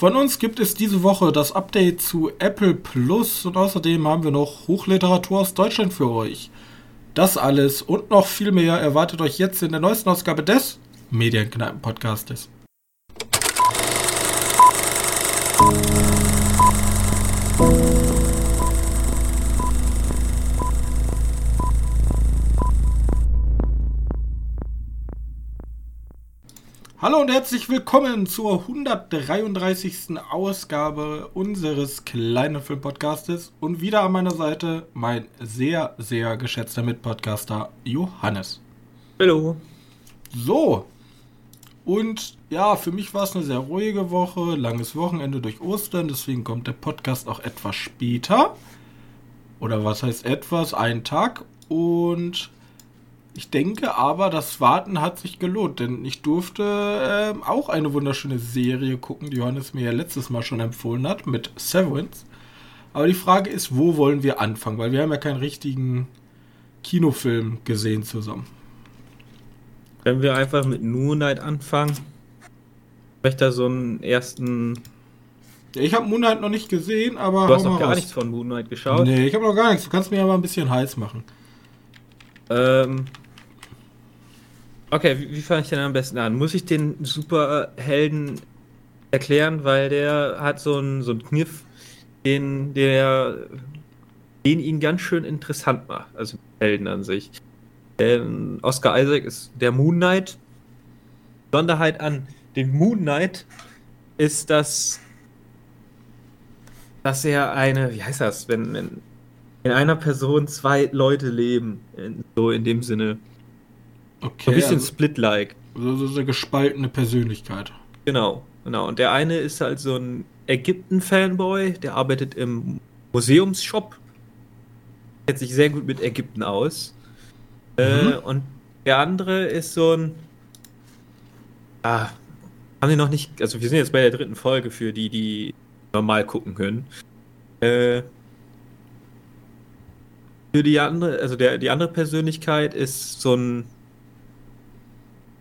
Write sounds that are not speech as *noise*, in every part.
Von uns gibt es diese Woche das Update zu Apple Plus und außerdem haben wir noch Hochliteratur aus Deutschland für euch. Das alles und noch viel mehr erwartet euch jetzt in der neuesten Ausgabe des Medienkneipen-Podcastes. Hallo und herzlich willkommen zur 133. Ausgabe unseres kleinen Filmpodcastes und wieder an meiner Seite mein sehr, sehr geschätzter Mitpodcaster Johannes. Hallo. So, und ja, für mich war es eine sehr ruhige Woche, langes Wochenende durch Ostern, deswegen kommt der Podcast auch etwas später. Oder was heißt etwas? Ein Tag. Und ich denke aber, das Warten hat sich gelohnt, denn ich durfte äh, auch eine wunderschöne Serie gucken, die Johannes mir ja letztes Mal schon empfohlen hat, mit Severance. Aber die Frage ist, wo wollen wir anfangen? Weil wir haben ja keinen richtigen Kinofilm gesehen zusammen. Können wir einfach mit Moonlight anfangen? Ich möchte da so einen ersten. Ich habe Moonlight noch nicht gesehen, aber. Du hast noch gar raus. nichts von Moonlight geschaut? Nee, ich habe noch gar nichts. Du kannst mir aber ein bisschen heiß machen. Ähm, okay, wie, wie fange ich denn am besten an? Muss ich den Superhelden erklären, weil der hat so einen, so einen Kniff, den, der, den ihn ganz schön interessant macht, also Helden an sich. Ähm, Oscar Isaac ist der Moon Knight. Besonderheit an dem Moon Knight ist, dass, dass er eine, wie heißt das, wenn, wenn in einer Person zwei Leute leben. So in dem Sinne. Okay. Ein bisschen also, Split-like. So, so eine gespaltene Persönlichkeit. Genau, genau. Und der eine ist halt so ein Ägypten-Fanboy, der arbeitet im Museumsshop. Kennt sich sehr gut mit Ägypten aus. Äh, mhm. Äh, und der andere ist so ein. Ah, haben die noch nicht. Also, wir sind jetzt bei der dritten Folge für die, die normal gucken können. Äh, für die andere, also der, die andere Persönlichkeit ist so ein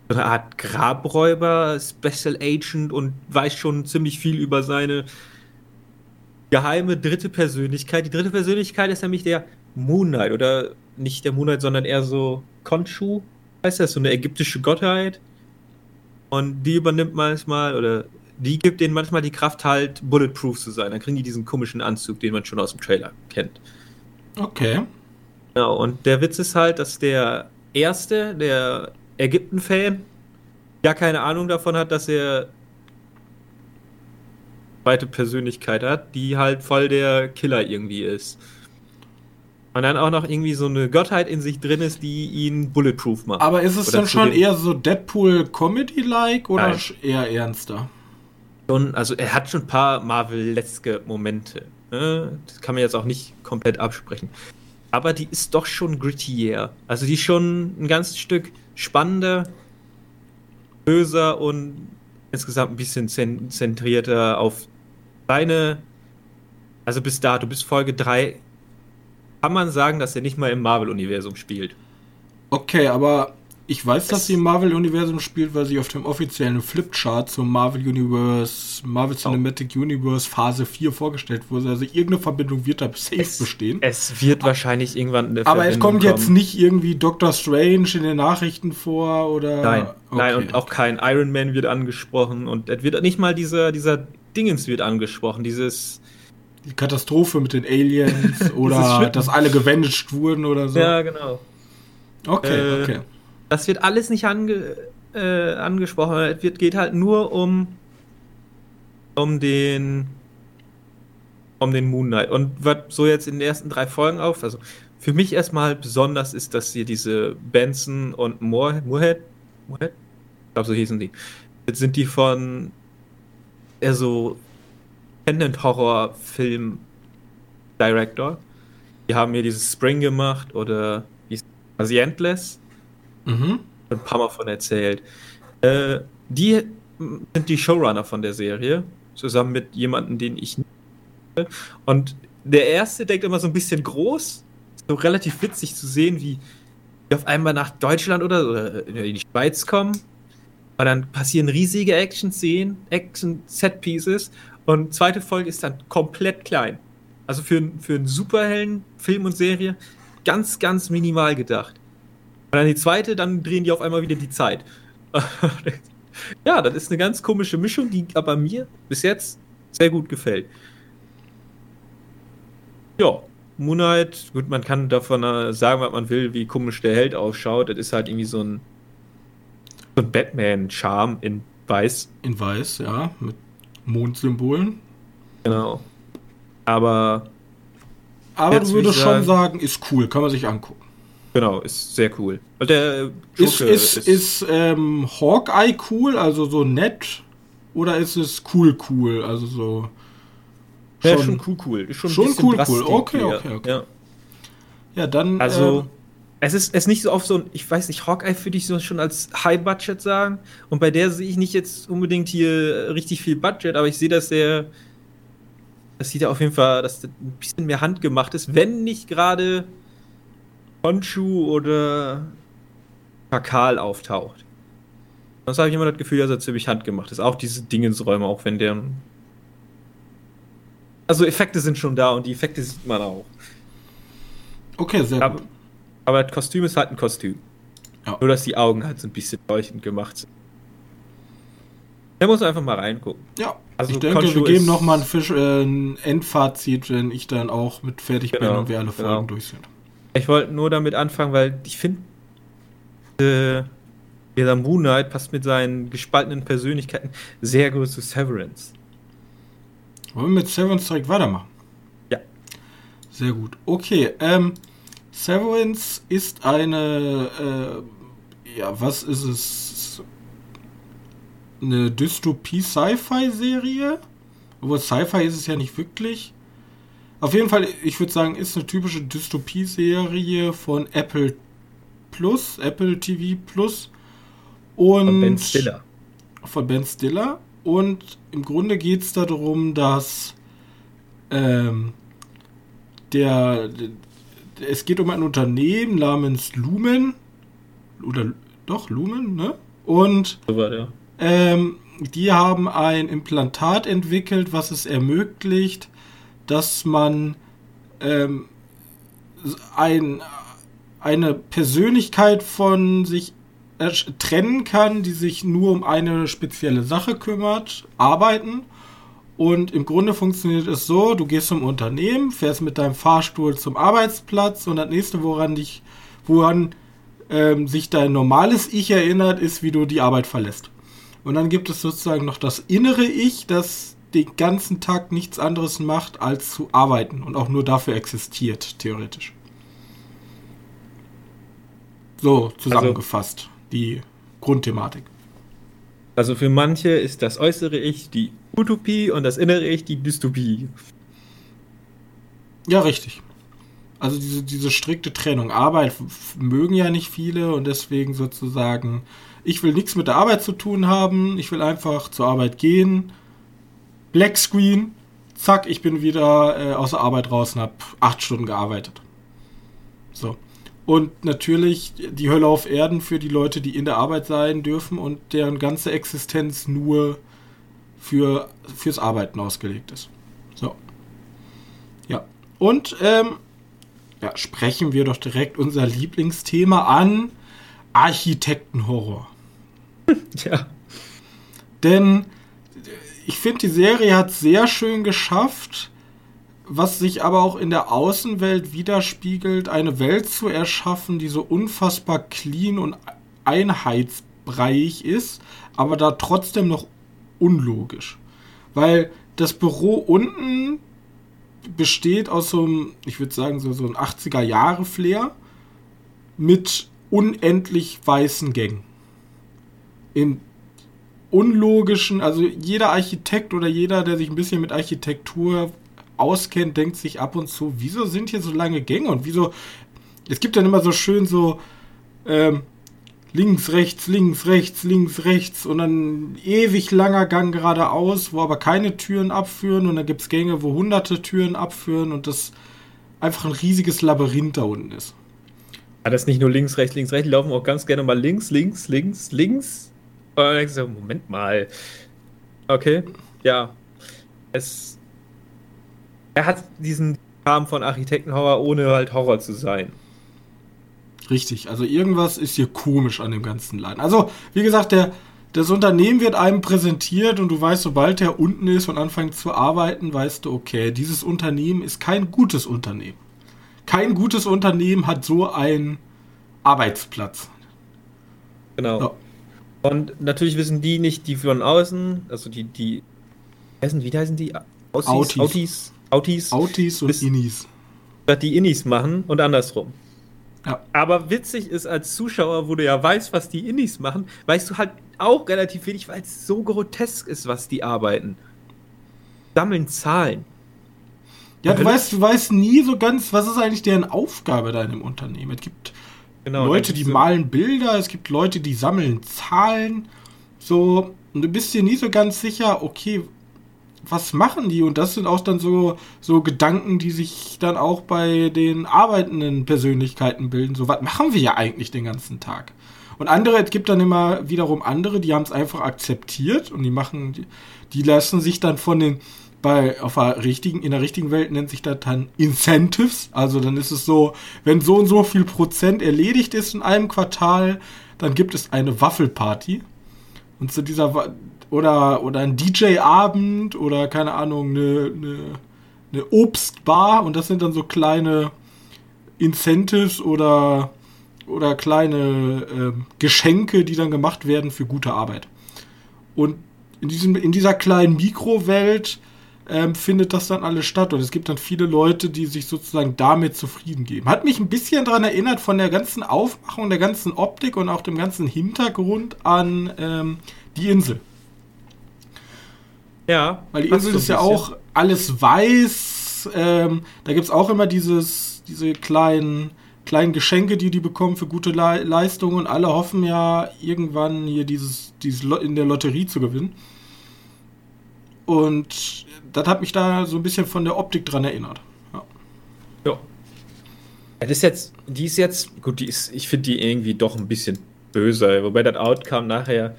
so eine Art Grabräuber, Special Agent und weiß schon ziemlich viel über seine geheime dritte Persönlichkeit. Die dritte Persönlichkeit ist nämlich der Moonlight oder nicht der Moonlight, sondern eher so Khonshu, heißt das, so eine ägyptische Gottheit. Und die übernimmt manchmal oder die gibt denen manchmal die Kraft halt bulletproof zu sein. Dann kriegen die diesen komischen Anzug, den man schon aus dem Trailer kennt. Okay. Genau, und der Witz ist halt, dass der Erste, der Ägypten-Fan, gar keine Ahnung davon hat, dass er zweite Persönlichkeit hat, die halt voll der Killer irgendwie ist. Und dann auch noch irgendwie so eine Gottheit in sich drin ist, die ihn bulletproof macht. Aber ist es dann schon eher so Deadpool-Comedy-like oder Nein. eher ernster? Schon, also er hat schon ein paar Marvel-letzte Momente. Ne? Das kann man jetzt auch nicht komplett absprechen aber die ist doch schon grittier. Also die ist schon ein ganzes Stück spannender, böser und insgesamt ein bisschen zentrierter auf deine. Also bis dato, bis Folge 3, kann man sagen, dass er nicht mal im Marvel-Universum spielt. Okay, aber ich weiß, dass sie im Marvel-Universum spielt, weil sie auf dem offiziellen Flipchart zum Marvel Universe, Marvel. Cinematic oh. Universe Phase 4 vorgestellt wurde. Also irgendeine Verbindung wird da safe es, bestehen. Es wird wahrscheinlich irgendwann eine Aber Verbindung es kommt kommen. jetzt nicht irgendwie Doctor Strange in den Nachrichten vor oder. Nein, okay. nein, und auch kein Iron Man wird angesprochen und es wird nicht mal dieser, dieser Dingens wird angesprochen, dieses. Die Katastrophe mit den Aliens *laughs* oder dass alle gewendet wurden oder so. Ja, genau. Okay, äh, okay. Das wird alles nicht ange, äh, angesprochen. Es wird, geht halt nur um, um den um den Moon Knight. Und was so jetzt in den ersten drei Folgen auf, also für mich erstmal besonders ist, dass hier diese Benson und Moorhead, Moorhead? Moorhead? Ich glaube, so hießen die. Jetzt sind die von eher so Independent Horror Film Director. Die haben hier dieses Spring gemacht oder wie also Endless. Mhm. Ein paar Mal von erzählt. Äh, die sind die Showrunner von der Serie, zusammen mit jemandem, den ich nicht Und der erste denkt immer so ein bisschen groß, so relativ witzig zu sehen, wie die auf einmal nach Deutschland oder, oder in die Schweiz kommen. Aber dann passieren riesige Action-Szenen, Action-Set-Pieces und zweite Folge ist dann komplett klein. Also für, für einen Superhelden-Film und Serie ganz, ganz minimal gedacht. Und dann die zweite, dann drehen die auf einmal wieder die Zeit. *laughs* ja, das ist eine ganz komische Mischung, die aber mir bis jetzt sehr gut gefällt. Ja, Moonlight, gut, man kann davon äh, sagen, was man will, wie komisch der Held ausschaut. Das ist halt irgendwie so ein, so ein Batman-Charme in Weiß. In Weiß, ja, mit Mondsymbolen. Genau. Aber. Aber du würdest schon sagen, ist cool, kann man sich angucken. Genau, ist sehr cool. Der ist, ist, ist, ist ähm, Hawkeye cool, also so nett? Oder ist es cool cool, also so. Schon, ja, schon cool, cool. Ist schon, schon cool, cool. Okay, okay, okay. Ja, ja dann. Also, ähm, es ist, es nicht so oft so ein, ich weiß nicht, Hawkeye würde ich so schon als High Budget sagen. Und bei der sehe ich nicht jetzt unbedingt hier richtig viel Budget, aber ich sehe, dass der. Das sieht ja auf jeden Fall, dass das ein bisschen mehr handgemacht ist, wenn nicht gerade Honshu oder Pakal auftaucht. Sonst habe ich immer das Gefühl, dass er ziemlich handgemacht ist. Auch diese Dingensräume, auch wenn der also Effekte sind schon da und die Effekte sieht man auch. Okay, sehr aber, gut. Aber das Kostüm ist halt ein Kostüm. Ja. Nur, dass die Augen halt so ein bisschen leuchtend gemacht sind. Da muss einfach mal reingucken. Ja, also ich denke, Konshu wir geben nochmal ein, Fisch, äh, ein Endfazit, wenn ich dann auch mit fertig genau, bin und wir alle Folgen genau. durch sind. Ich wollte nur damit anfangen, weil ich finde, äh, dieser Moon Knight passt mit seinen gespaltenen Persönlichkeiten sehr gut zu Severance. Wollen wir mit Severance direkt weitermachen? Ja. Sehr gut. Okay, ähm, Severance ist eine, äh, ja, was ist es? Eine Dystopie-Sci-Fi-Serie? Obwohl Sci-Fi ist es ja nicht wirklich. Auf jeden Fall, ich würde sagen, ist eine typische Dystopie-Serie von Apple Plus, Apple TV Plus. Und von Ben Stiller. Von Ben Stiller. Und im Grunde geht es darum, dass ähm, der, es geht um ein Unternehmen namens Lumen oder doch Lumen, ne? Und ähm, die haben ein Implantat entwickelt, was es ermöglicht, dass man ähm, ein, eine Persönlichkeit von sich trennen kann, die sich nur um eine spezielle Sache kümmert, arbeiten. Und im Grunde funktioniert es so, du gehst zum Unternehmen, fährst mit deinem Fahrstuhl zum Arbeitsplatz und das nächste, woran dich, woran ähm, sich dein normales Ich erinnert, ist, wie du die Arbeit verlässt. Und dann gibt es sozusagen noch das innere Ich, das den ganzen Tag nichts anderes macht, als zu arbeiten und auch nur dafür existiert, theoretisch. So zusammengefasst. Also, die Grundthematik. Also für manche ist das äußere Ich die Utopie und das innere Ich die Dystopie. Ja, richtig. Also diese, diese strikte Trennung. Arbeit mögen ja nicht viele und deswegen sozusagen, ich will nichts mit der Arbeit zu tun haben, ich will einfach zur Arbeit gehen, Black Screen, zack, ich bin wieder äh, aus der Arbeit raus und habe acht Stunden gearbeitet. So. Und natürlich die Hölle auf Erden für die Leute, die in der Arbeit sein dürfen und deren ganze Existenz nur für, fürs Arbeiten ausgelegt ist. So. Ja. Und ähm, ja, sprechen wir doch direkt unser Lieblingsthema an. Architektenhorror. *laughs* Ja. Denn ich finde, die Serie hat sehr schön geschafft, was sich aber auch in der Außenwelt widerspiegelt, eine Welt zu erschaffen, die so unfassbar clean und einheitsbreiig ist, aber da trotzdem noch unlogisch. Weil das Büro unten besteht aus so einem, ich würde sagen, so, so ein 80er-Jahre-Flair mit unendlich weißen Gängen. In unlogischen, also jeder Architekt oder jeder, der sich ein bisschen mit Architektur auskennt, denkt sich ab und zu, wieso sind hier so lange Gänge und wieso. Es gibt dann immer so schön so ähm, links, rechts, links, rechts, links, rechts und dann ewig langer Gang geradeaus, wo aber keine Türen abführen und dann gibt es Gänge, wo hunderte Türen abführen und das einfach ein riesiges Labyrinth da unten ist. Ja, das ist nicht nur links, rechts, links, rechts, die laufen auch ganz gerne mal links, links, links, links Und denkst du, Moment mal. Okay, ja. Es. Er hat diesen Charme von Architektenhorror, ohne halt Horror zu sein. Richtig, also irgendwas ist hier komisch an dem ganzen Laden. Also, wie gesagt, der, das Unternehmen wird einem präsentiert und du weißt, sobald er unten ist und anfängt zu arbeiten, weißt du, okay, dieses Unternehmen ist kein gutes Unternehmen. Kein gutes Unternehmen hat so einen Arbeitsplatz. Genau. Ja. Und natürlich wissen die nicht, die von außen, also die, die, heißen, wie heißen die? Aussies, Autis. Autis. Autis. Autis und Innis. Dass die Innis machen und andersrum. Ja. Aber witzig ist, als Zuschauer, wo du ja weißt, was die Innis machen, weißt du halt auch relativ wenig, weil es so grotesk ist, was die arbeiten. Sammeln Zahlen. Ja, du weißt, du weißt nie so ganz, was ist eigentlich deren Aufgabe da in dem Unternehmen. Es gibt genau, Leute, die malen Bilder, es gibt Leute, die sammeln Zahlen. So, und du bist dir nie so ganz sicher, okay, was machen die? Und das sind auch dann so, so Gedanken, die sich dann auch bei den arbeitenden Persönlichkeiten bilden. So, was machen wir ja eigentlich den ganzen Tag? Und andere, es gibt dann immer wiederum andere, die haben es einfach akzeptiert und die machen, die, die lassen sich dann von den, bei, auf der richtigen, in der richtigen Welt nennt sich das dann Incentives. Also dann ist es so, wenn so und so viel Prozent erledigt ist in einem Quartal, dann gibt es eine Waffelparty. Und zu dieser, oder, oder ein DJ-Abend oder keine Ahnung, eine, eine, eine Obstbar und das sind dann so kleine Incentives oder, oder kleine äh, Geschenke, die dann gemacht werden für gute Arbeit. Und in, diesem, in dieser kleinen Mikrowelt ähm, findet das dann alles statt. Und es gibt dann viele Leute, die sich sozusagen damit zufrieden geben. Hat mich ein bisschen daran erinnert von der ganzen Aufmachung, der ganzen Optik und auch dem ganzen Hintergrund an ähm, die Insel. Ja. Weil die Insel ist ja auch alles weiß. Ähm, da gibt es auch immer dieses, diese kleinen, kleinen Geschenke, die die bekommen für gute Le Leistungen. Und alle hoffen ja, irgendwann hier dieses, dieses in der Lotterie zu gewinnen. Und das hat mich da so ein bisschen von der Optik dran erinnert. Ja. ja. Das ist jetzt, die ist jetzt, gut, die ist, ich finde die irgendwie doch ein bisschen böser, wobei das Outcome nachher,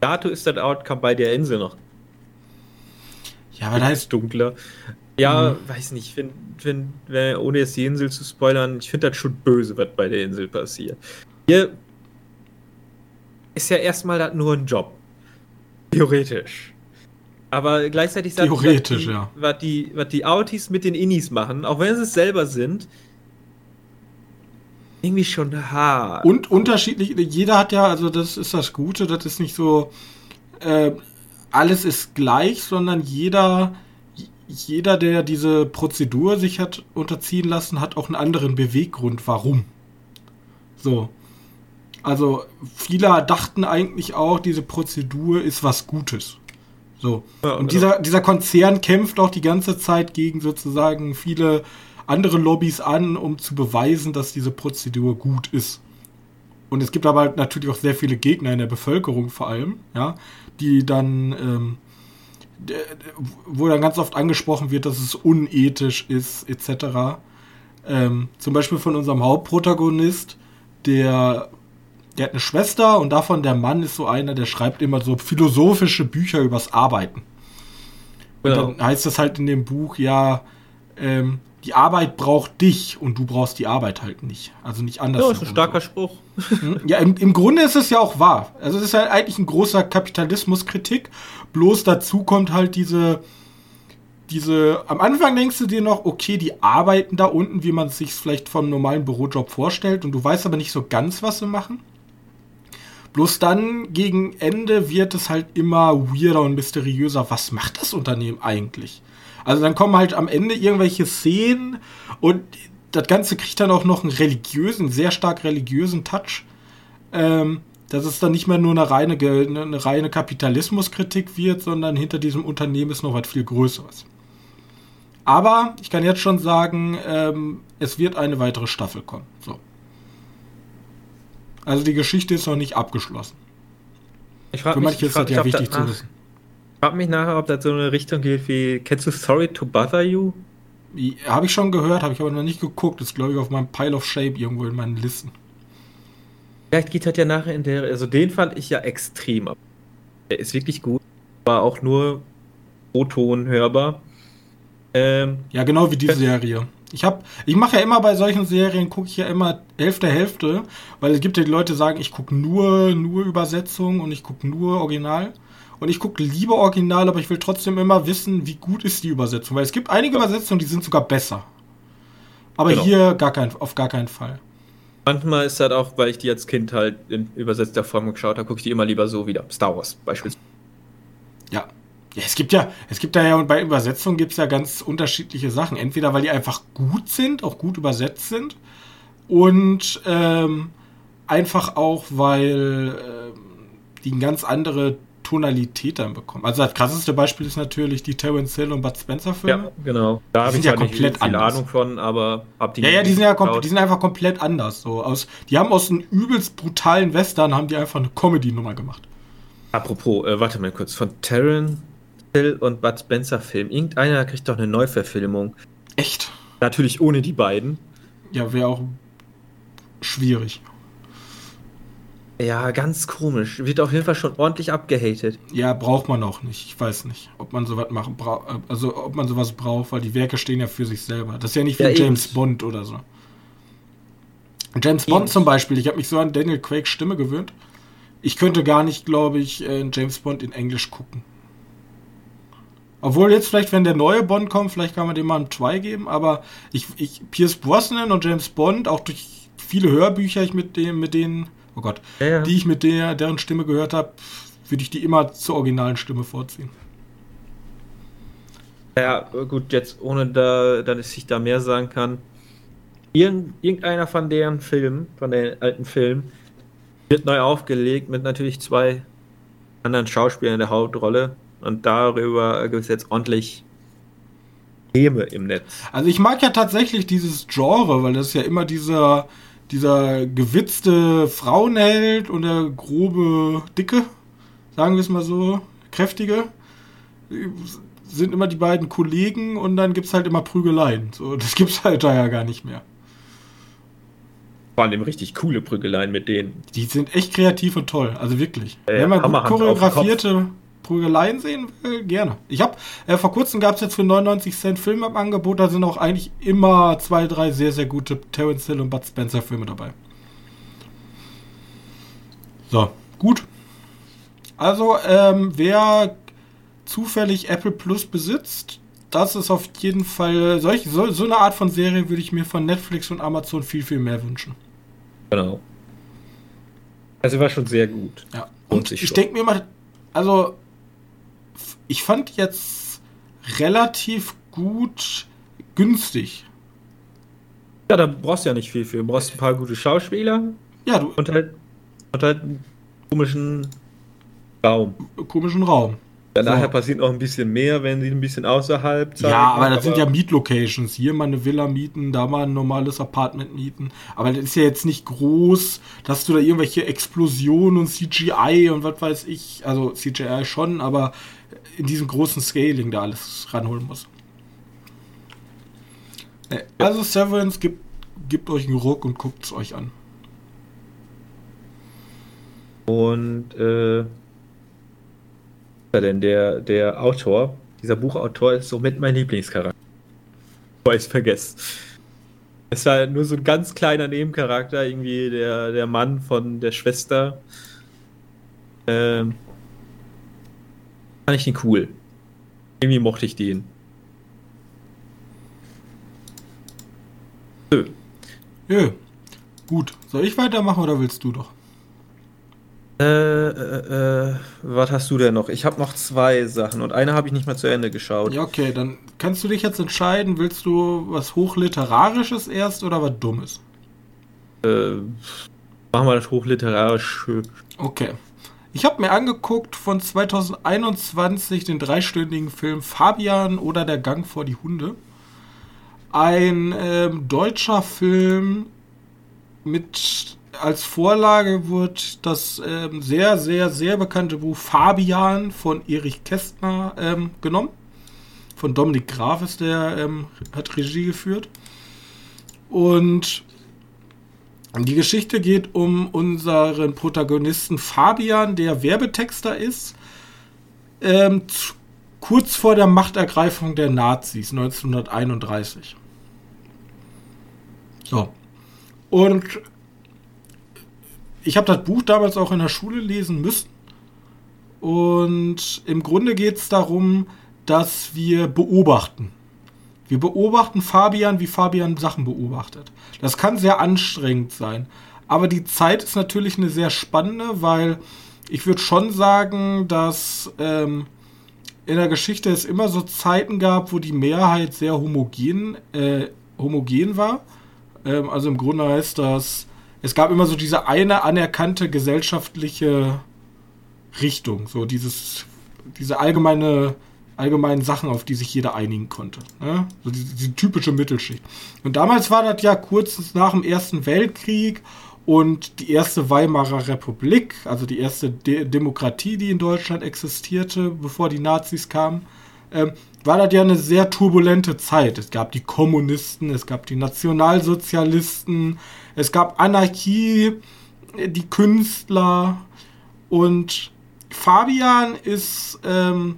dato ist das Outcome bei der Insel noch ja, aber da ist dunkler. Ja, mhm. weiß nicht, find, find, ohne jetzt die Insel zu spoilern, ich finde das schon böse, was bei der Insel passiert. Hier ist ja erstmal nur ein Job. Theoretisch. Aber gleichzeitig sagt Theoretisch, was die, ja. was die, was die Autis mit den Innis machen, auch wenn sie es selber sind, irgendwie schon hart. Und unterschiedlich, jeder hat ja, also das ist das Gute, das ist nicht so, äh, alles ist gleich, sondern jeder, jeder, der diese Prozedur sich hat unterziehen lassen, hat auch einen anderen Beweggrund, warum. So. Also, viele dachten eigentlich auch, diese Prozedur ist was Gutes. So. Ja, und genau. dieser, dieser Konzern kämpft auch die ganze Zeit gegen sozusagen viele andere Lobbys an, um zu beweisen, dass diese Prozedur gut ist. Und es gibt aber natürlich auch sehr viele Gegner in der Bevölkerung vor allem, ja, die dann, ähm, wo dann ganz oft angesprochen wird, dass es unethisch ist, etc. Ähm, zum Beispiel von unserem Hauptprotagonist, der, der hat eine Schwester und davon der Mann ist so einer, der schreibt immer so philosophische Bücher übers Arbeiten. Und genau. dann heißt das halt in dem Buch, ja, ähm, die Arbeit braucht dich und du brauchst die Arbeit halt nicht. Also nicht anders. Ja, ist ein starker Spruch. Hm? Ja, im, im Grunde ist es ja auch wahr. Also es ist halt eigentlich ein großer Kapitalismuskritik. Bloß dazu kommt halt diese, diese, am Anfang denkst du dir noch, okay, die arbeiten da unten, wie man es sich vielleicht vom normalen Bürojob vorstellt und du weißt aber nicht so ganz, was sie machen. Bloß dann gegen Ende wird es halt immer weirder und mysteriöser. Was macht das Unternehmen eigentlich? Also dann kommen halt am Ende irgendwelche Szenen und das Ganze kriegt dann auch noch einen religiösen, sehr stark religiösen Touch. Ähm, dass es dann nicht mehr nur eine reine, eine reine Kapitalismuskritik wird, sondern hinter diesem Unternehmen ist noch was viel Größeres. Aber ich kann jetzt schon sagen, ähm, es wird eine weitere Staffel kommen. So. Also die Geschichte ist noch nicht abgeschlossen. Ich Für manche ist das ja wichtig zu wissen frage mich nachher, ob das so eine Richtung geht wie, kennst du Sorry to Bother You? Habe ich schon gehört, habe ich aber noch nicht geguckt. Das ist, glaube ich, auf meinem Pile of Shape irgendwo in meinen Listen. Vielleicht geht halt ja nachher in der. Also den fand ich ja extrem. Der ist wirklich gut. War auch nur O-Ton hörbar. Ähm, ja, genau wie die Serie. Ich hab, ich mache ja immer bei solchen Serien, gucke ich ja immer Hälfte Hälfte, weil es gibt ja die Leute, die sagen, ich gucke nur, nur Übersetzung und ich gucke nur Original. Und ich gucke lieber Original, aber ich will trotzdem immer wissen, wie gut ist die Übersetzung. Weil es gibt einige Übersetzungen, die sind sogar besser. Aber genau. hier gar kein, auf gar keinen Fall. Manchmal ist das auch, weil ich die als Kind halt in übersetzter Form geschaut habe, gucke ich die immer lieber so wieder. Star Wars beispielsweise. Ja. Ja, es gibt ja, es gibt da ja, und bei Übersetzungen gibt es ja ganz unterschiedliche Sachen. Entweder weil die einfach gut sind, auch gut übersetzt sind, und ähm, einfach auch, weil äh, die eine ganz andere Tonalität dann bekommen. Also das krasseste Beispiel ist natürlich die Terence Hill und Bud Spencer Filme. Ja, genau. Da habe ich ja komplett viel anders. Ahnung von, aber hab die Ja, ja, die sind ja die sind einfach komplett anders so aus die haben aus einem übelst brutalen Western haben die einfach eine Comedy Nummer gemacht. Apropos, äh, warte mal kurz, von Terence Hill und Bud Spencer Film. Irgendeiner kriegt doch eine Neuverfilmung. Echt? Natürlich ohne die beiden. Ja, wäre auch schwierig. Ja, ganz komisch. Wird auf jeden Fall schon ordentlich abgehatet. Ja, braucht man auch nicht. Ich weiß nicht, ob man sowas machen braucht. Also ob man sowas braucht, weil die Werke stehen ja für sich selber. Das ist ja nicht wie ja, James eben. Bond oder so. James eben. Bond zum Beispiel, ich habe mich so an Daniel Craig's Stimme gewöhnt. Ich könnte gar nicht, glaube ich, James Bond in Englisch gucken. Obwohl jetzt vielleicht, wenn der neue Bond kommt, vielleicht kann man dem mal einen Try geben, aber ich, ich Pierce Brosnan und James Bond, auch durch viele Hörbücher ich mit dem, mit denen oh Gott, ja, ja. die ich mit der, deren Stimme gehört habe, würde ich die immer zur originalen Stimme vorziehen. Ja, gut, jetzt ohne da, dass ich da mehr sagen kann. Irgend, irgendeiner von deren Filmen, von den alten Filmen, wird neu aufgelegt mit natürlich zwei anderen Schauspielern in der Hauptrolle. Und darüber gibt es jetzt ordentlich Häme im Netz. Also ich mag ja tatsächlich dieses Genre, weil das ist ja immer dieser dieser gewitzte Frauenheld und der grobe Dicke, sagen wir es mal so, kräftige, sind immer die beiden Kollegen und dann gibt es halt immer Prügeleien. So, das es halt da ja gar nicht mehr. Vor allem richtig coole Prügeleien mit denen. Die sind echt kreativ und toll, also wirklich. Äh, Wenn man gut choreografierte Prügeleien sehen will, gerne. Ich habe äh, vor kurzem gab es jetzt für 99 Cent Film im Angebot, da sind auch eigentlich immer zwei, drei sehr, sehr gute Terence Hill und Bud Spencer Filme dabei. So, gut. Also, ähm, wer zufällig Apple Plus besitzt, das ist auf jeden Fall solch, so, so eine Art von Serie würde ich mir von Netflix und Amazon viel, viel mehr wünschen. Genau. Also war schon sehr gut. Ja. Und ich denke mir mal, also ich fand jetzt relativ gut günstig. Ja, da brauchst du ja nicht viel für. Du brauchst ein paar gute Schauspieler. Ja, du. Und halt, und halt einen komischen Raum. Komischen Raum. Ja, nachher so. passiert noch ein bisschen mehr, wenn sie ein bisschen außerhalb zeigen. Ja, aber das aber sind ja Mietlocations. Hier mal eine Villa mieten, da mal ein normales Apartment mieten. Aber das ist ja jetzt nicht groß, dass du da irgendwelche Explosionen und CGI und was weiß ich. Also CGI schon, aber in diesem großen Scaling da alles ranholen muss. Also Severance gibt, gibt euch einen Ruck und guckt es euch an. Und äh, denn der, der Autor, dieser Buchautor ist somit mein Lieblingscharakter. Bevor ich es vergesse. Es war nur so ein ganz kleiner Nebencharakter, irgendwie der, der Mann von der Schwester. Ähm, fand ich den cool. Irgendwie mochte ich den. Nö. Jö. Gut. Soll ich weitermachen oder willst du doch? Äh, äh, äh, was hast du denn noch? Ich habe noch zwei Sachen und eine habe ich nicht mehr zu Ende geschaut. Ja, okay, dann kannst du dich jetzt entscheiden, willst du was Hochliterarisches erst oder was Dummes? Äh, machen wir das Hochliterarische. Okay. Ich habe mir angeguckt von 2021 den dreistündigen Film Fabian oder der Gang vor die Hunde. Ein ähm, deutscher Film mit als Vorlage wird das ähm, sehr, sehr, sehr bekannte Buch Fabian von Erich Kästner ähm, genommen. Von Dominik Graf ist der, ähm, hat Regie geführt. Und Die Geschichte geht um unseren Protagonisten Fabian, der Werbetexter ist. Ähm, kurz vor der Machtergreifung der Nazis 1931. So. Und ich habe das Buch damals auch in der Schule lesen müssen. Und im Grunde geht es darum, dass wir beobachten. Wir beobachten Fabian, wie Fabian Sachen beobachtet. Das kann sehr anstrengend sein. Aber die Zeit ist natürlich eine sehr spannende, weil ich würde schon sagen, dass ähm, in der Geschichte es immer so Zeiten gab, wo die Mehrheit sehr homogen, äh, homogen war. Ähm, also im Grunde heißt das, es gab immer so diese eine anerkannte gesellschaftliche Richtung, so dieses, diese allgemeine allgemeinen Sachen, auf die sich jeder einigen konnte. Ne? So die, die typische Mittelschicht. Und damals war das ja kurz nach dem Ersten Weltkrieg und die erste Weimarer Republik, also die erste De Demokratie, die in Deutschland existierte, bevor die Nazis kamen, ähm, war das ja eine sehr turbulente Zeit. Es gab die Kommunisten, es gab die Nationalsozialisten, es gab Anarchie, die Künstler und Fabian ist ähm,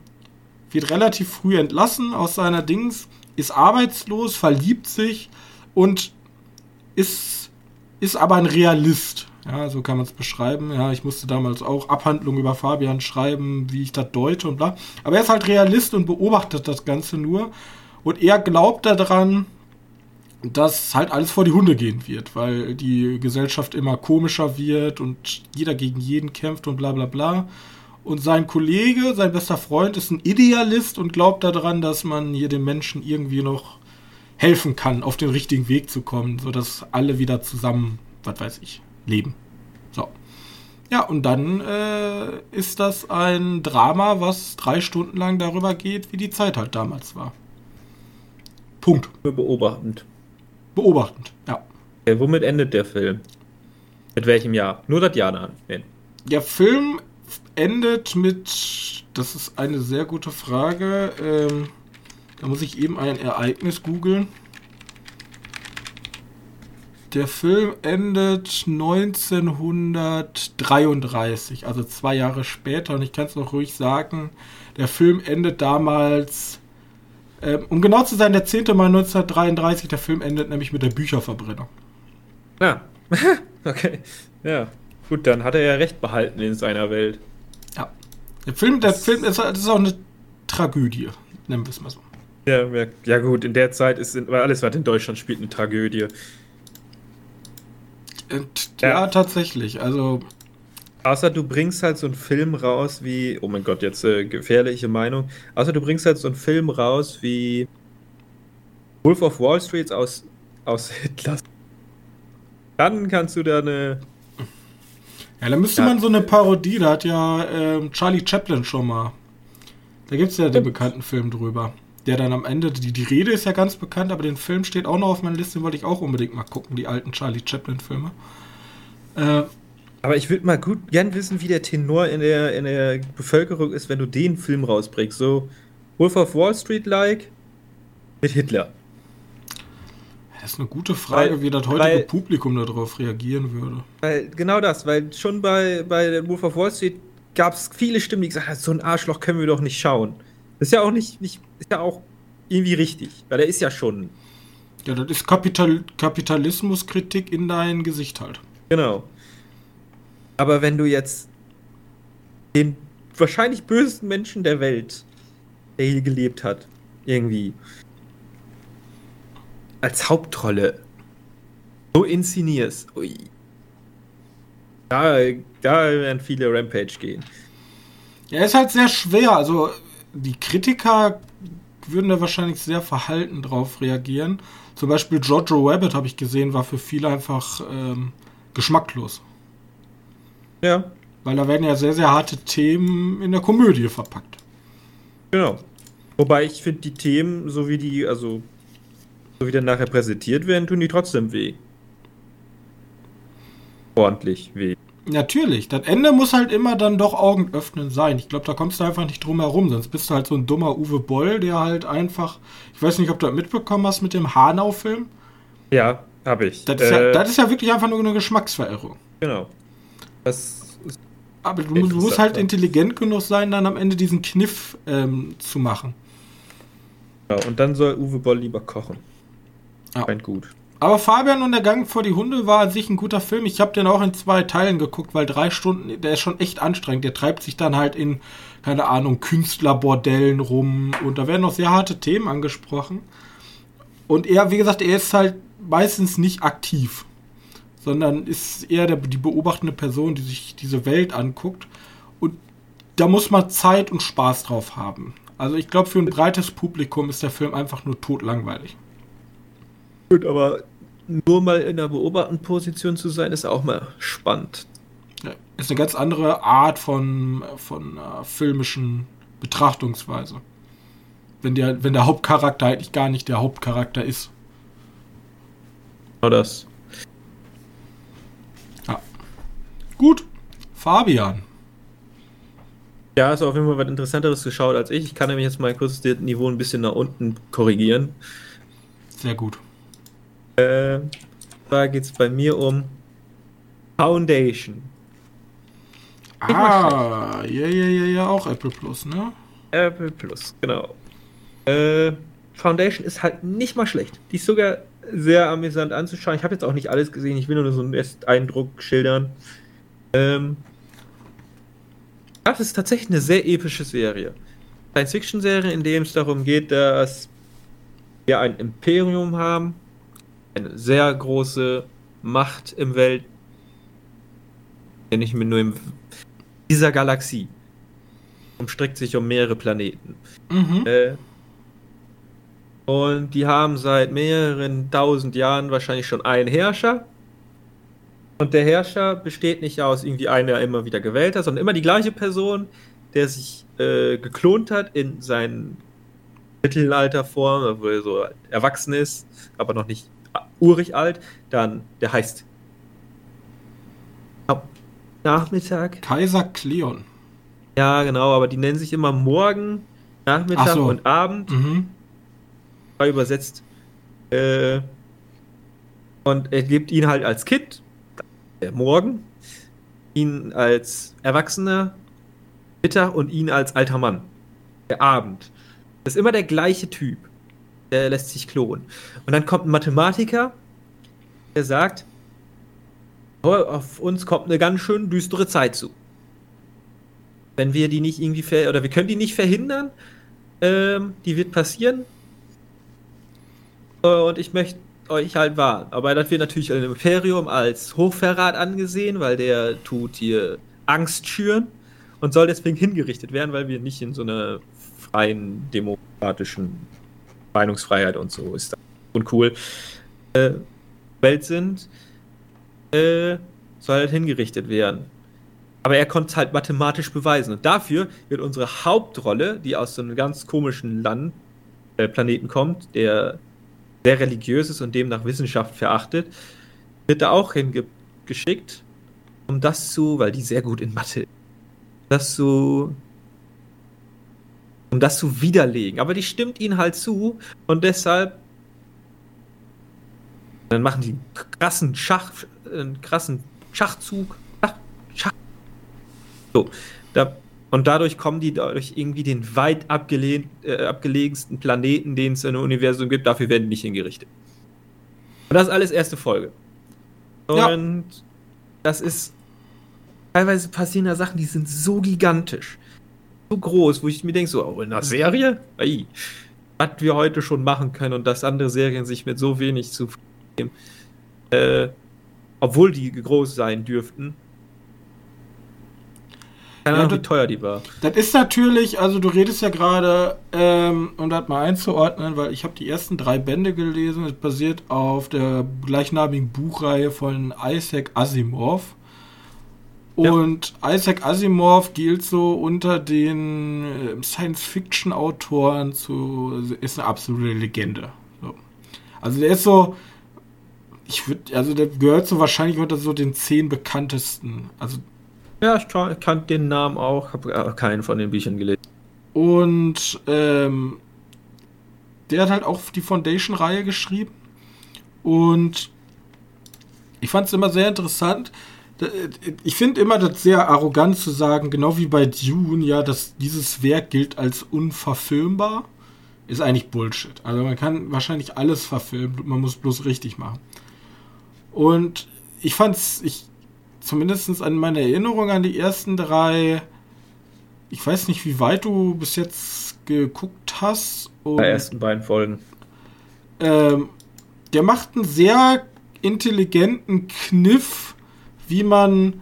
wird relativ früh entlassen aus seiner Dings, ist arbeitslos, verliebt sich und ist, ist aber ein Realist. Ja, so kann man es beschreiben. Ja, ich musste damals auch Abhandlungen über Fabian schreiben, wie ich das deute und bla. Aber er ist halt Realist und beobachtet das Ganze nur. Und er glaubt daran, dass halt alles vor die Hunde gehen wird, weil die Gesellschaft immer komischer wird und jeder gegen jeden kämpft und bla bla bla. Und sein Kollege, sein bester Freund, ist ein Idealist und glaubt daran, dass man hier den Menschen irgendwie noch helfen kann, auf den richtigen Weg zu kommen, sodass alle wieder zusammen, was weiß ich, leben. So. Ja, und dann äh, ist das ein Drama, was drei Stunden lang darüber geht, wie die Zeit halt damals war. Punkt. Beobachtend. Beobachtend, ja. Okay, womit endet der Film? Mit welchem Jahr? Nur das Jahr dann. Der Film endet mit, das ist eine sehr gute Frage, ähm, da muss ich eben ein Ereignis googeln. Der Film endet 1933, also zwei Jahre später. Und ich kann es noch ruhig sagen, der Film endet damals, ähm, um genau zu sein, der 10. Mai 1933. Der Film endet nämlich mit der Bücherverbrennung. Ja, *laughs* okay. Ja, gut, dann hat er ja recht behalten in seiner Welt. Der Film, der Film ist, das ist auch eine Tragödie, nennen wir es mal so. Ja, ja, ja, gut, in der Zeit ist alles, was in Deutschland spielt, eine Tragödie. Und, ja, ja, tatsächlich. Also. Außer du bringst halt so einen Film raus wie. Oh mein Gott, jetzt äh, gefährliche Meinung. Außer du bringst halt so einen Film raus wie. Wolf of Wall Street aus, aus Hitler. Dann kannst du da eine ja, da müsste ja. man so eine Parodie, da hat ja ähm, Charlie Chaplin schon mal. Da gibt es ja den bekannten Film drüber. Der dann am Ende, die, die Rede ist ja ganz bekannt, aber den Film steht auch noch auf meiner Liste, den wollte ich auch unbedingt mal gucken, die alten Charlie Chaplin-Filme. Äh, aber ich würde mal gut gern wissen, wie der Tenor in der, in der Bevölkerung ist, wenn du den Film rausbringst. So Wolf of Wall Street-like mit Hitler. Das ist eine gute Frage, weil, wie das heutige weil, Publikum darauf reagieren würde. Weil, genau das, weil schon bei, bei Wolf of Wall Street gab es viele Stimmen, die gesagt haben, so ein Arschloch können wir doch nicht schauen. Das ist ja auch nicht, nicht ist ja auch irgendwie richtig, weil er ist ja schon. Ja, das ist Kapital, Kapitalismuskritik in dein Gesicht halt. Genau. Aber wenn du jetzt den wahrscheinlich bösesten Menschen der Welt, der hier gelebt hat, irgendwie, als Hauptrolle so inszenierst, ui. Da, da werden viele Rampage gehen. Ja, ist halt sehr schwer. Also, die Kritiker würden da wahrscheinlich sehr verhalten drauf reagieren. Zum Beispiel Jojo Rabbit habe ich gesehen, war für viele einfach ähm, geschmacklos. Ja. Weil da werden ja sehr, sehr harte Themen in der Komödie verpackt. Genau. Wobei ich finde die Themen, so wie die, also so wie dann nachher präsentiert werden, tun die trotzdem weh. Ordentlich weh. Natürlich. Das Ende muss halt immer dann doch augenöffnend sein. Ich glaube, da kommst du einfach nicht drum herum. Sonst bist du halt so ein dummer Uwe Boll, der halt einfach. Ich weiß nicht, ob du das mitbekommen hast mit dem Hanau-Film. Ja. Habe ich. Das ist, ja, das ist ja wirklich einfach nur eine Geschmacksverirrung. Genau. Das Aber du, du musst halt intelligent genug sein, dann am Ende diesen Kniff ähm, zu machen. ja, und dann soll Uwe Boll lieber kochen. Ja. Scheint gut. Aber Fabian und der Gang vor die Hunde war an sich ein guter Film. Ich habe den auch in zwei Teilen geguckt, weil drei Stunden, der ist schon echt anstrengend. Der treibt sich dann halt in, keine Ahnung, Künstlerbordellen rum und da werden noch sehr harte Themen angesprochen. Und er, wie gesagt, er ist halt meistens nicht aktiv, sondern ist eher der, die beobachtende Person, die sich diese Welt anguckt. Und da muss man Zeit und Spaß drauf haben. Also ich glaube, für ein breites Publikum ist der Film einfach nur totlangweilig. Gut, aber nur mal in der beobachtenden Position zu sein, ist auch mal spannend. Ja, ist eine ganz andere Art von, von äh, filmischen Betrachtungsweise. Wenn der, wenn der Hauptcharakter eigentlich gar nicht der Hauptcharakter ist. Genau das. Gut, Fabian. Ja, hast du auf jeden Fall was Interessanteres geschaut als ich. Ich kann nämlich jetzt mal kurz das Niveau ein bisschen nach unten korrigieren. Sehr gut. Äh, da geht es bei mir um Foundation. Ah, ja, ja, ja, ja, auch Apple Plus, ne? Apple Plus, genau. Äh, Foundation ist halt nicht mal schlecht. Die ist sogar sehr amüsant anzuschauen. Ich habe jetzt auch nicht alles gesehen. Ich will nur so einen Ersteindruck schildern. Ähm, das ist tatsächlich eine sehr epische Serie. Science-Fiction-Serie, in der es darum geht, dass wir ein Imperium haben, eine sehr große Macht im Welt, ja, nicht mehr nur in dieser Galaxie. Umstrickt sich um mehrere Planeten. Mhm. Äh, und die haben seit mehreren tausend Jahren wahrscheinlich schon einen Herrscher. Und der Herrscher besteht nicht aus irgendwie einer immer wieder gewählter, sondern immer die gleiche Person, der sich äh, geklont hat in seinen Mittelalterform, wo er so erwachsen ist, aber noch nicht urig alt. Dann, der heißt ab Nachmittag. Kaiser Cleon. Ja, genau, aber die nennen sich immer Morgen, Nachmittag Ach so. und Abend. Mhm. übersetzt. Äh, und er gibt ihn halt als Kind, der Morgen, ihn als Erwachsener, Mittag und ihn als alter Mann, der Abend. Das ist immer der gleiche Typ. Der lässt sich klonen. Und dann kommt ein Mathematiker, der sagt, "Oh, auf uns kommt eine ganz schön düstere Zeit zu. Wenn wir die nicht irgendwie ver oder wir können die nicht verhindern, ähm, die wird passieren. Äh, Und ich möchte euch halt warnen. Aber das wird natürlich im Imperium als Hochverrat angesehen, weil der tut hier Angst schüren und soll deswegen hingerichtet werden, weil wir nicht in so einer freien, demokratischen Meinungsfreiheit und so ist das uncool äh, Welt sind, äh, soll halt hingerichtet werden. Aber er konnte es halt mathematisch beweisen. Und dafür wird unsere Hauptrolle, die aus so einem ganz komischen Land, äh, Planeten kommt, der sehr religiös ist und demnach Wissenschaft verachtet, wird da auch hingeschickt, um das zu, weil die sehr gut in Mathe ist, das zu, um das zu widerlegen. Aber die stimmt ihnen halt zu und deshalb dann machen die einen krassen Schach, einen krassen Schachzug. Schach, Schach. So, da, und dadurch kommen die dadurch irgendwie den weit abgelehnt, äh, abgelegensten Planeten, den es im Universum gibt, dafür werden die nicht hingerichtet. Und das ist alles erste Folge. Ja. Und das ist teilweise passieren da Sachen, die sind so gigantisch, so groß, wo ich mir denke, so, oh, in einer Serie? Ei, was wir heute schon machen können und dass andere Serien sich mit so wenig zu äh, obwohl die groß sein dürften. Keine Ja, Ahnung, wie das- teuer die war. Das ist natürlich, also du redest ja gerade, ähm, um das mal einzuordnen, weil ich habe die ersten drei Bände gelesen. Es basiert auf der gleichnamigen Buchreihe von Isaac Asimov. Ja. Und Isaac Asimov gilt so unter den äh, Science-Fiction-Autoren zu, ist eine absolute Legende. So. Also der ist so, ich würde, also der gehört so wahrscheinlich unter so den zehn bekanntesten. Also Ja, ich kan- kannte den Namen auch, habe keinen von den Büchern gelesen. Und ähm, der hat halt auch die Foundation-Reihe geschrieben. Und ich fand es immer sehr interessant. Ich finde immer das sehr arrogant zu sagen, genau wie bei Dune, ja, dass dieses Werk gilt als unverfilmbar. Ist eigentlich Bullshit. Also man kann wahrscheinlich alles verfilmen, man muss bloß richtig machen. Und ich fand's, ich, zumindest an meiner Erinnerung an die ersten drei, ich weiß nicht, wie weit du bis jetzt geguckt hast. Und, die ersten beiden Folgen. Ähm, der macht einen sehr intelligenten Kniff, wie man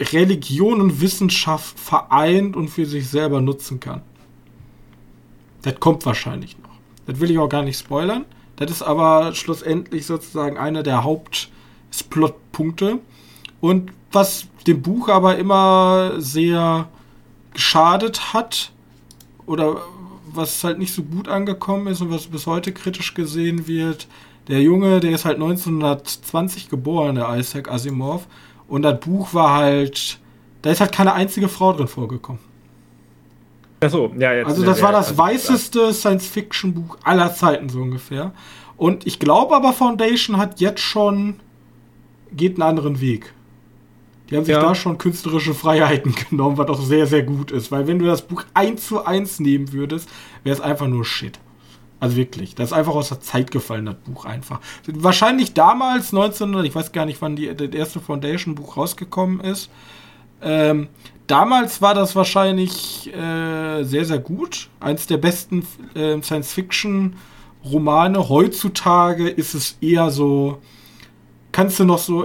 Religion und Wissenschaft vereint und für sich selber nutzen kann. Das kommt wahrscheinlich noch. Das will ich auch gar nicht spoilern. Das ist aber schlussendlich sozusagen einer der Hauptplotpunkte. Und was dem Buch aber immer sehr geschadet hat, oder was halt nicht so gut angekommen ist und was bis heute kritisch gesehen wird, der Junge, der ist halt 1920 geboren, der Isaac Asimov. Und das Buch war halt, da ist halt keine einzige Frau drin vorgekommen. Achso, ja, jetzt. Also, das war das weißeste Science-Fiction-Buch aller Zeiten, so ungefähr. Und ich glaube aber, Foundation hat jetzt schon, geht einen anderen Weg. Die haben sich ja. da schon künstlerische Freiheiten *laughs* genommen, was auch sehr, sehr gut ist. Weil wenn du das Buch eins zu eins nehmen würdest, wäre es einfach nur Shit. Also wirklich, das ist einfach aus der Zeit gefallen, das Buch einfach. Wahrscheinlich damals, 1900, ich weiß gar nicht, wann die, das erste Foundation-Buch rausgekommen ist. Ähm, damals war das wahrscheinlich äh, sehr, sehr gut. Eins der besten äh, Science-Fiction-Romane. Heutzutage ist es eher so, kannst du noch so,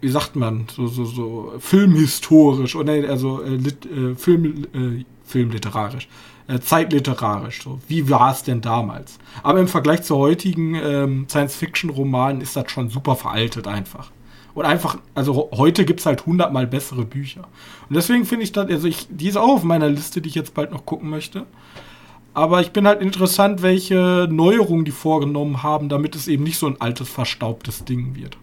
wie sagt man, so, so, so filmhistorisch oder also äh, lit, äh, Film, äh, filmliterarisch äh, zeitliterarisch. So. Wie war es denn damals? Aber im Vergleich zu heutigen ähm, Science-Fiction-Romanen ist das schon super veraltet einfach. Und einfach, also heute gibt es halt hundertmal bessere Bücher. Und deswegen finde ich das, also ich, die ist auch auf meiner Liste, die ich jetzt bald noch gucken möchte. Aber ich bin halt interessant, welche Neuerungen die vorgenommen haben, damit es eben nicht so ein altes, verstaubtes Ding wird.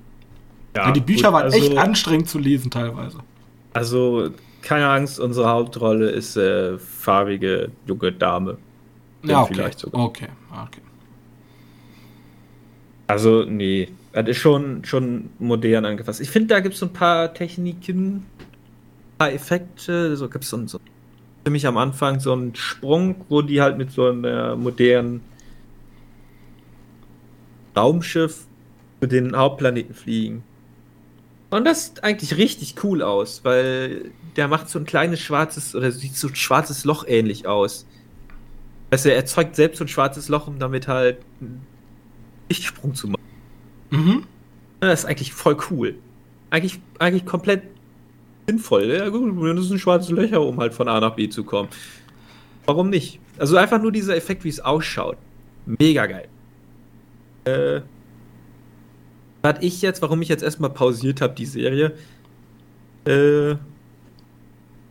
Ja, ja die Bücher gut, waren also, echt anstrengend zu lesen teilweise. Also keine Angst, unsere Hauptrolle ist äh, farbige junge Dame. Ja, okay. vielleicht sogar. Okay, okay. Also, nee, das ist schon, schon modern angefasst. Ich finde, da gibt es so ein paar Techniken, ein paar Effekte. So gibt es so, so für mich am Anfang so einen Sprung, wo die halt mit so einem modernen Raumschiff zu den Hauptplaneten fliegen. Und das sieht eigentlich richtig cool aus, weil der macht so ein kleines schwarzes, oder sieht so ein schwarzes Loch ähnlich aus. Also er erzeugt selbst so ein schwarzes Loch, um damit halt einen Lichtsprung zu machen. Mhm. Das ist eigentlich voll cool. Eigentlich, eigentlich komplett sinnvoll. Ja gut, das sind schwarze Löcher, um halt von A nach B zu kommen. Warum nicht? Also einfach nur dieser Effekt, wie es ausschaut. Mega geil. Äh, was ich jetzt, warum ich jetzt erstmal pausiert habe, die Serie, äh,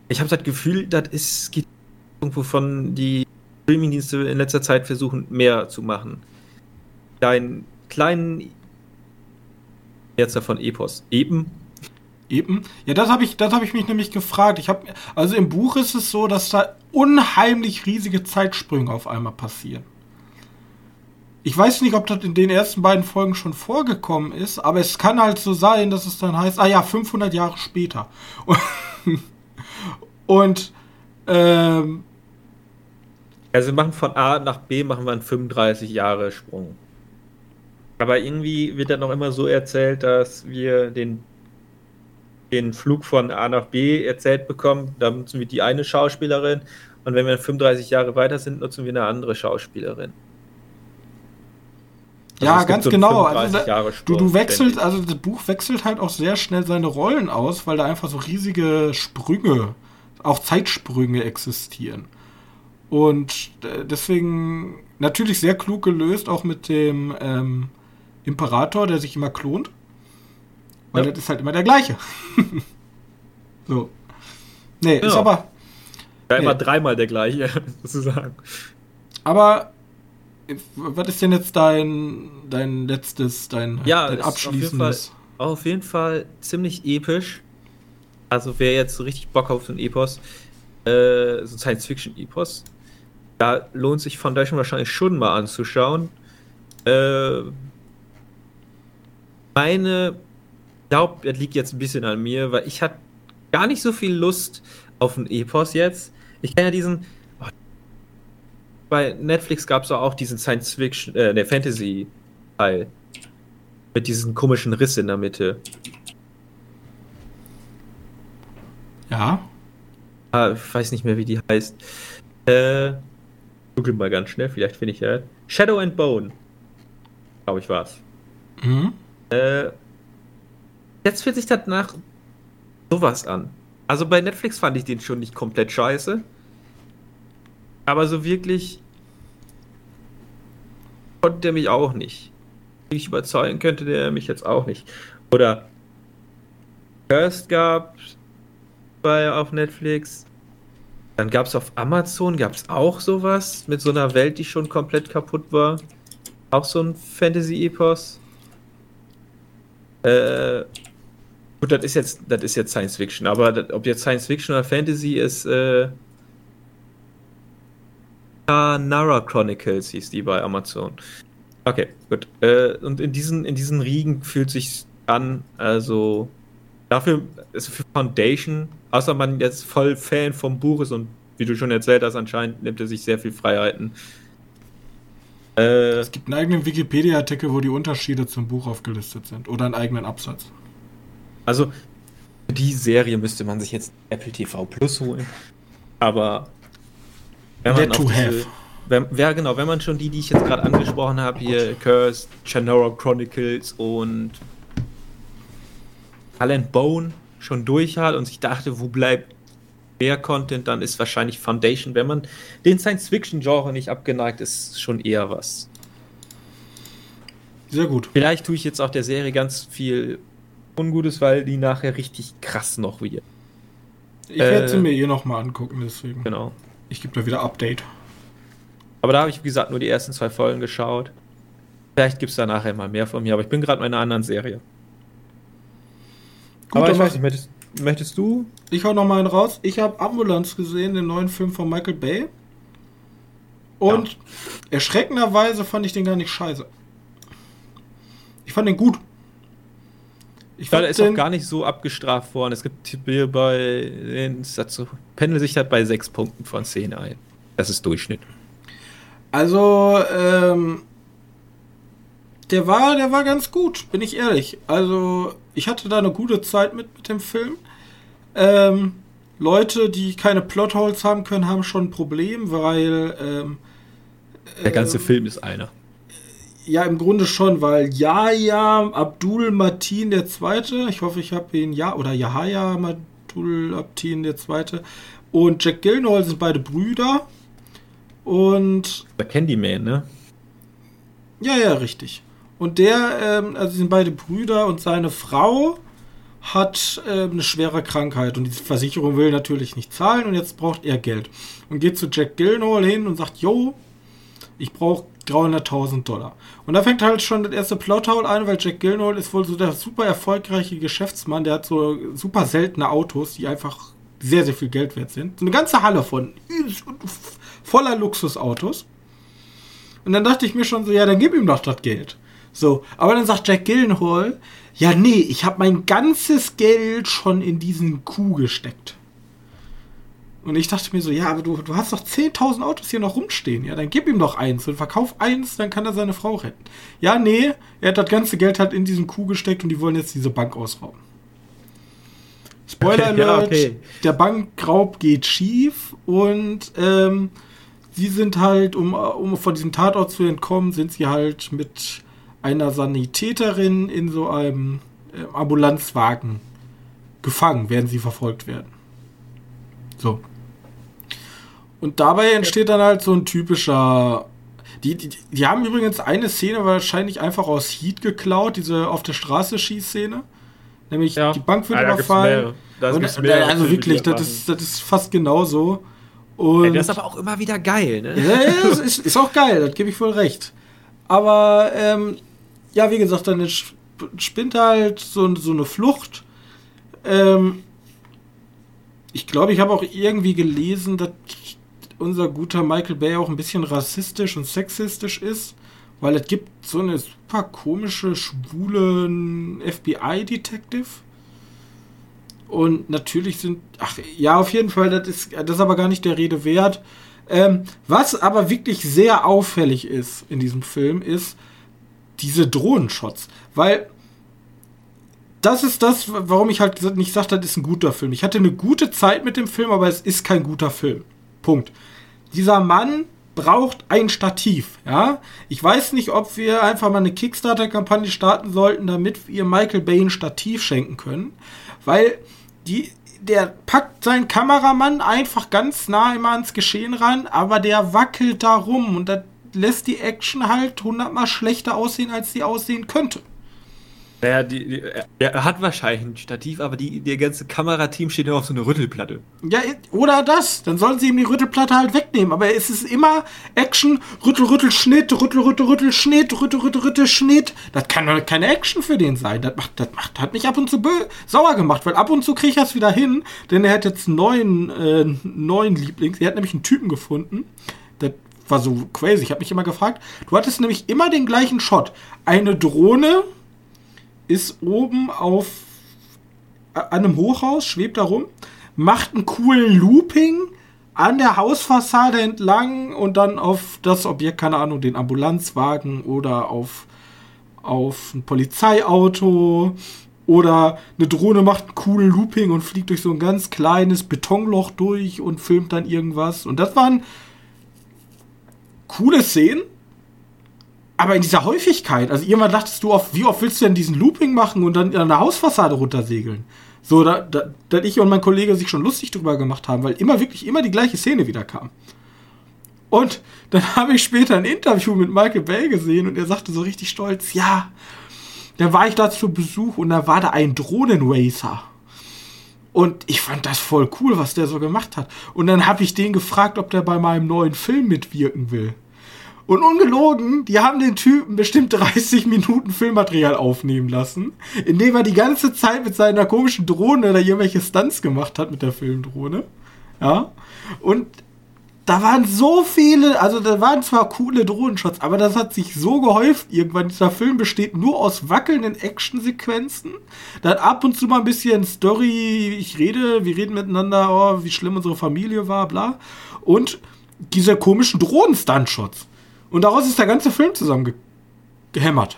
ich habe das Gefühl, das ist geht irgendwo von die Streamingdienste in letzter Zeit versuchen, mehr zu machen. Deinen kleinen jetzt davon Epos. Eben. Eben. Ja, das habe ich, das ich mich nämlich gefragt. Ich habe, also im Buch ist es so, dass da unheimlich riesige Zeitsprünge auf einmal passieren. Ich weiß nicht, ob das in den ersten beiden Folgen schon vorgekommen ist, aber es kann halt so sein, dass es dann heißt, ah ja, 500 Jahre später. *laughs* Und ähm, also wir machen von A nach B machen wir einen 35 Jahre Sprung. Aber irgendwie wird dann noch immer so erzählt, dass wir den, den Flug von A nach B erzählt bekommen. Da nutzen wir die eine Schauspielerin und wenn wir 35 Jahre weiter sind, nutzen wir eine andere Schauspielerin. Also ja, ganz so genau. Also, du, du wechselst, also das Buch wechselt halt auch sehr schnell seine Rollen aus, weil da einfach so riesige Sprünge auch Zeitsprünge existieren. Und äh, deswegen natürlich sehr klug gelöst, auch mit dem ähm, Imperator, der sich immer klont. Weil ja. das ist halt immer der gleiche. *laughs* so. Nee, ja. ist aber. Ja, immer nee. dreimal der gleiche, *laughs* sozusagen. Aber was ist denn jetzt dein, dein letztes, dein, ja, dein abschließendes? Auf jeden, Fall, auf jeden Fall ziemlich episch. Also wer jetzt richtig Bock auf so ein Epos, äh, so ein Science-Fiction-Epos, da lohnt sich Foundation wahrscheinlich schon mal anzuschauen. Äh, meine, ich glaube, das liegt jetzt ein bisschen an mir, weil ich hatte gar nicht so viel Lust auf ein Epos jetzt. Ich kenne ja diesen. Bei Netflix gab es auch diesen Science Fiction, äh, der Fantasy-Teil. Mit diesem komischen Riss in der Mitte. Ja. Ah, ich weiß nicht mehr, wie die heißt. Äh, google mal ganz schnell, vielleicht finde ich ja. Shadow and Bone. Glaube ich war's. Mhm. Äh, jetzt fühlt sich das nach sowas an. Also bei Netflix fand ich den schon nicht komplett scheiße. Aber so wirklich konnte der mich auch nicht. Ich überzeugen könnte, der mich jetzt auch nicht. Oder Cursed gab bei auf Netflix. Dann gab es auf Amazon gab es auch sowas mit so einer Welt, die schon komplett kaputt war. Auch so ein Fantasy-Epos. Äh, gut, das ist jetzt, jetzt Science Fiction, aber das, ob jetzt Science Fiction oder Fantasy ist, äh, Nara Chronicles hieß die bei Amazon. Okay, gut. Äh, und in diesen, in diesen Riegen fühlt sich an, also dafür ist für Foundation, außer man jetzt voll Fan vom Buch ist und wie du schon erzählt hast, anscheinend nimmt er sich sehr viel Freiheiten. Äh, es gibt einen eigenen Wikipedia-Artikel, wo die Unterschiede zum Buch aufgelistet sind oder einen eigenen Absatz. Also, die Serie müsste man sich jetzt Apple TV Plus holen. Aber wenn man to diese, have. Wenn, ja, genau, wenn man schon die, die ich jetzt gerade angesprochen habe, hier Curse, Chanora Chronicles und Alan Bone schon durch hat und sich dachte, wo bleibt mehr Content, dann ist wahrscheinlich Foundation, wenn man den Science-Fiction-Genre nicht abgeneigt ist, schon eher was. Sehr gut. Vielleicht tue ich jetzt auch der Serie ganz viel Ungutes, weil die nachher richtig krass noch wird. Ich werde äh, sie mir eh nochmal angucken, deswegen. Genau. Ich gebe da wieder Update. Aber da habe ich, wie gesagt, nur die ersten zwei Folgen geschaut. Vielleicht gibt es da nachher mal mehr von mir, aber ich bin gerade in einer anderen Serie. Gut, aber ich weiß nicht, möchtest, möchtest du? Ich hau noch mal einen raus. Ich habe Ambulance gesehen, den neuen Film von Michael Bay. Und ja. erschreckenderweise fand ich den gar nicht scheiße. Ich fand den gut. Ich fand, er ist auch gar nicht so abgestraft worden. Es gibt hier bei den dazu pendelt sich das bei sechs Punkten von 10 ein. Das ist Durchschnitt. Also, ähm, der war, der war ganz gut, bin ich ehrlich. Also, ich hatte da eine gute Zeit mit, mit dem Film. Ähm, Leute, die keine Plotholes haben können, haben schon ein Problem, weil ähm, der ganze äh, Film ist einer. Ja, im Grunde schon, weil Yahya Abdul Martin der Zweite, ich hoffe, ich habe ihn ja oder Yahya Abdul Martin der Zweite und Jack Gilnall sind beide Brüder und der Candyman, ne? Ja, ja, richtig. Und der, ähm, also sind beide Brüder und seine Frau hat äh, eine schwere Krankheit und die Versicherung will natürlich nicht zahlen und jetzt braucht er Geld. Und geht zu Jack Gilnall hin und sagt, yo, ich brauche 300.000 Dollar. Und da fängt halt schon das erste Plothole an, weil Jack Gilnall ist wohl so der super erfolgreiche Geschäftsmann, der hat so super seltene Autos, die einfach sehr, sehr viel Geld wert sind. So eine ganze Halle von voller Luxusautos. Und dann dachte ich mir schon so, ja, dann gib ihm doch das Geld. So, aber dann sagt Jack Gillenhall, ja, nee, ich habe mein ganzes Geld schon in diesen Kuh gesteckt. Und ich dachte mir so, ja, aber du, du hast doch 10.000 Autos hier noch rumstehen. Ja, dann gib ihm doch eins und verkauf eins, dann kann er seine Frau retten. Ja, nee, er hat das ganze Geld halt in diesen Kuh gesteckt und die wollen jetzt diese Bank ausrauben. Spoiler Alert, ja, okay. der Bankraub geht schief und ähm, sie sind halt, um, um von diesem Tatort zu entkommen, sind sie halt mit einer Sanitäterin in so einem äh, Ambulanzwagen gefangen, werden sie verfolgt werden. So. Und dabei entsteht dann halt so ein typischer. Die, die, die haben übrigens eine Szene wahrscheinlich einfach aus Heat geklaut, diese auf der Straße Schießszene. Nämlich ja. die Bank wird ah, überfallen. Und, also wirklich, das ist, das ist fast genauso. Und Ey, das ist aber auch immer wieder geil, ne? Ja, ja, ist, ist auch geil, das gebe ich voll recht. Aber ähm, ja, wie gesagt, dann spinnt halt so, so eine Flucht. Ähm, ich glaube, ich habe auch irgendwie gelesen, dass unser guter Michael Bay auch ein bisschen rassistisch und sexistisch ist, weil es gibt so eine super komische, schwule FBI-Detective. Und natürlich sind, ach ja, auf jeden Fall, das ist, das ist aber gar nicht der Rede wert. Ähm, was aber wirklich sehr auffällig ist in diesem Film, ist diese Drohnenshots. Weil das ist das, warum ich halt nicht sage, das ist ein guter Film. Ich hatte eine gute Zeit mit dem Film, aber es ist kein guter Film. Punkt. Dieser Mann braucht ein Stativ, ja. Ich weiß nicht, ob wir einfach mal eine Kickstarter-Kampagne starten sollten, damit wir Michael Bay ein Stativ schenken können, weil die, der packt seinen Kameramann einfach ganz nah immer ans Geschehen ran, aber der wackelt da rum und das lässt die Action halt hundertmal schlechter aussehen, als sie aussehen könnte. Naja, die, die, er hat wahrscheinlich ein Stativ, aber die, der ganze Kamerateam steht nur auf so einer Rüttelplatte. Ja, oder das. Dann sollen sie ihm die Rüttelplatte halt wegnehmen. Aber es ist immer Action, Rüttel, Rüttel, Schnitt, Rüttel, Rüttel, Rüttel, Schnitt, Rüttel, Rüttel, Rüttel, Schnitt. Das kann doch keine Action für den sein. Das macht, das macht, hat mich ab und zu sauer gemacht, weil ab und zu kriege ich das wieder hin, denn er hat jetzt einen äh, neuen Lieblings. Er hat nämlich einen Typen gefunden. Das war so crazy. Ich habe mich immer gefragt, du hattest nämlich immer den gleichen Shot. Eine Drohne ist oben auf an einem Hochhaus, schwebt da rum, macht einen coolen Looping an der Hausfassade entlang und dann auf das Objekt, keine Ahnung, den Ambulanzwagen oder auf, auf ein Polizeiauto oder eine Drohne macht einen coolen Looping und fliegt durch so ein ganz kleines Betonloch durch und filmt dann irgendwas. Und das waren coole Szenen, aber in dieser Häufigkeit, also irgendwann dachtest du, oft, wie oft willst du denn diesen Looping machen und dann an der Hausfassade runtersegeln? So, da, da, da ich und mein Kollege sich schon lustig drüber gemacht haben, weil immer wirklich immer die gleiche Szene wieder kam. Und dann *laughs* habe ich später ein Interview mit Michael Bay gesehen und er sagte so richtig stolz, ja, da war ich da zu Besuch und da war da ein Drohnenracer. Und ich fand das voll cool, was der so gemacht hat. Und dann habe ich den gefragt, ob der bei meinem neuen Film mitwirken will. Und ungelogen, die haben den Typen bestimmt 30 Minuten Filmmaterial aufnehmen lassen, indem er die ganze Zeit mit seiner komischen Drohne oder irgendwelche Stunts gemacht hat mit der Filmdrohne. Ja. Und da waren so viele, also da waren zwar coole Drohnenshots, aber das hat sich so gehäuft irgendwann. Dieser Film besteht nur aus wackelnden Actionsequenzen. Dann ab und zu mal ein bisschen Story, ich rede, wir reden miteinander, oh, wie schlimm unsere Familie war, bla. Und diese komischen Drohnen-Stuntshots. Und daraus ist der ganze Film zusammengehämmert.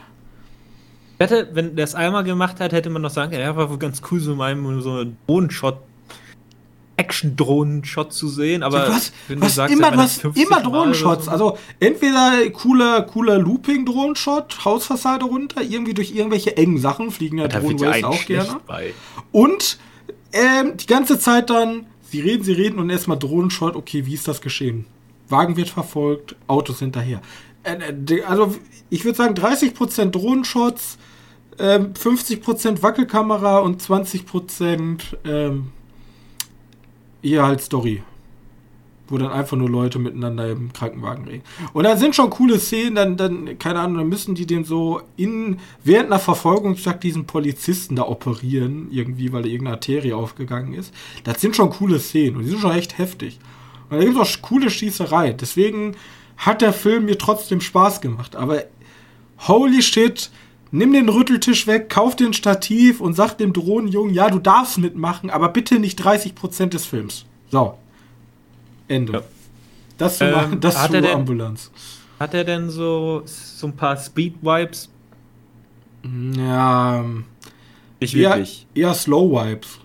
Ich hätte, wenn der es einmal gemacht hat, hätte man noch sagen, er war wohl ganz cool, so mal so einen Drohnenshot, Action-Drohnen-Shot zu sehen, aber ja, was, wenn was du sagst, immer, was, immer Drohnenshots. So. Also entweder cooler, cooler Looping-Drohnenshot, Hausfassade runter, irgendwie durch irgendwelche engen Sachen fliegen ja Drohnen auch gerne. Bei. Und ähm, die ganze Zeit dann, sie reden, sie reden und erstmal Drohnenshot, okay, wie ist das geschehen? Wagen wird verfolgt, Autos hinterher. Äh, äh, also ich würde sagen 30% Drohnenshots, ähm, 50% Wackelkamera und 20% ähm, hier halt Story. Wo dann einfach nur Leute miteinander im Krankenwagen reden. Und dann sind schon coole Szenen, dann, dann, keine Ahnung, dann müssen die den so in, während einer Verfolgungsjagd diesen Polizisten da operieren, irgendwie, weil irgendeine Arterie aufgegangen ist. Das sind schon coole Szenen und die sind schon echt heftig. Und da gibt es auch coole Schießerei. Deswegen hat der Film mir trotzdem Spaß gemacht. Aber holy shit, nimm den Rütteltisch weg, kauf den Stativ und sag dem Drohnenjungen, ja, du darfst mitmachen, aber bitte nicht 30% des Films. So. Ende. Ja. Das zu, ähm, das zu denn, Ambulanz. Hat er denn so, so ein paar Speed-Wipes? Ja. Nicht wirklich. Eher, eher Slow-Wipes.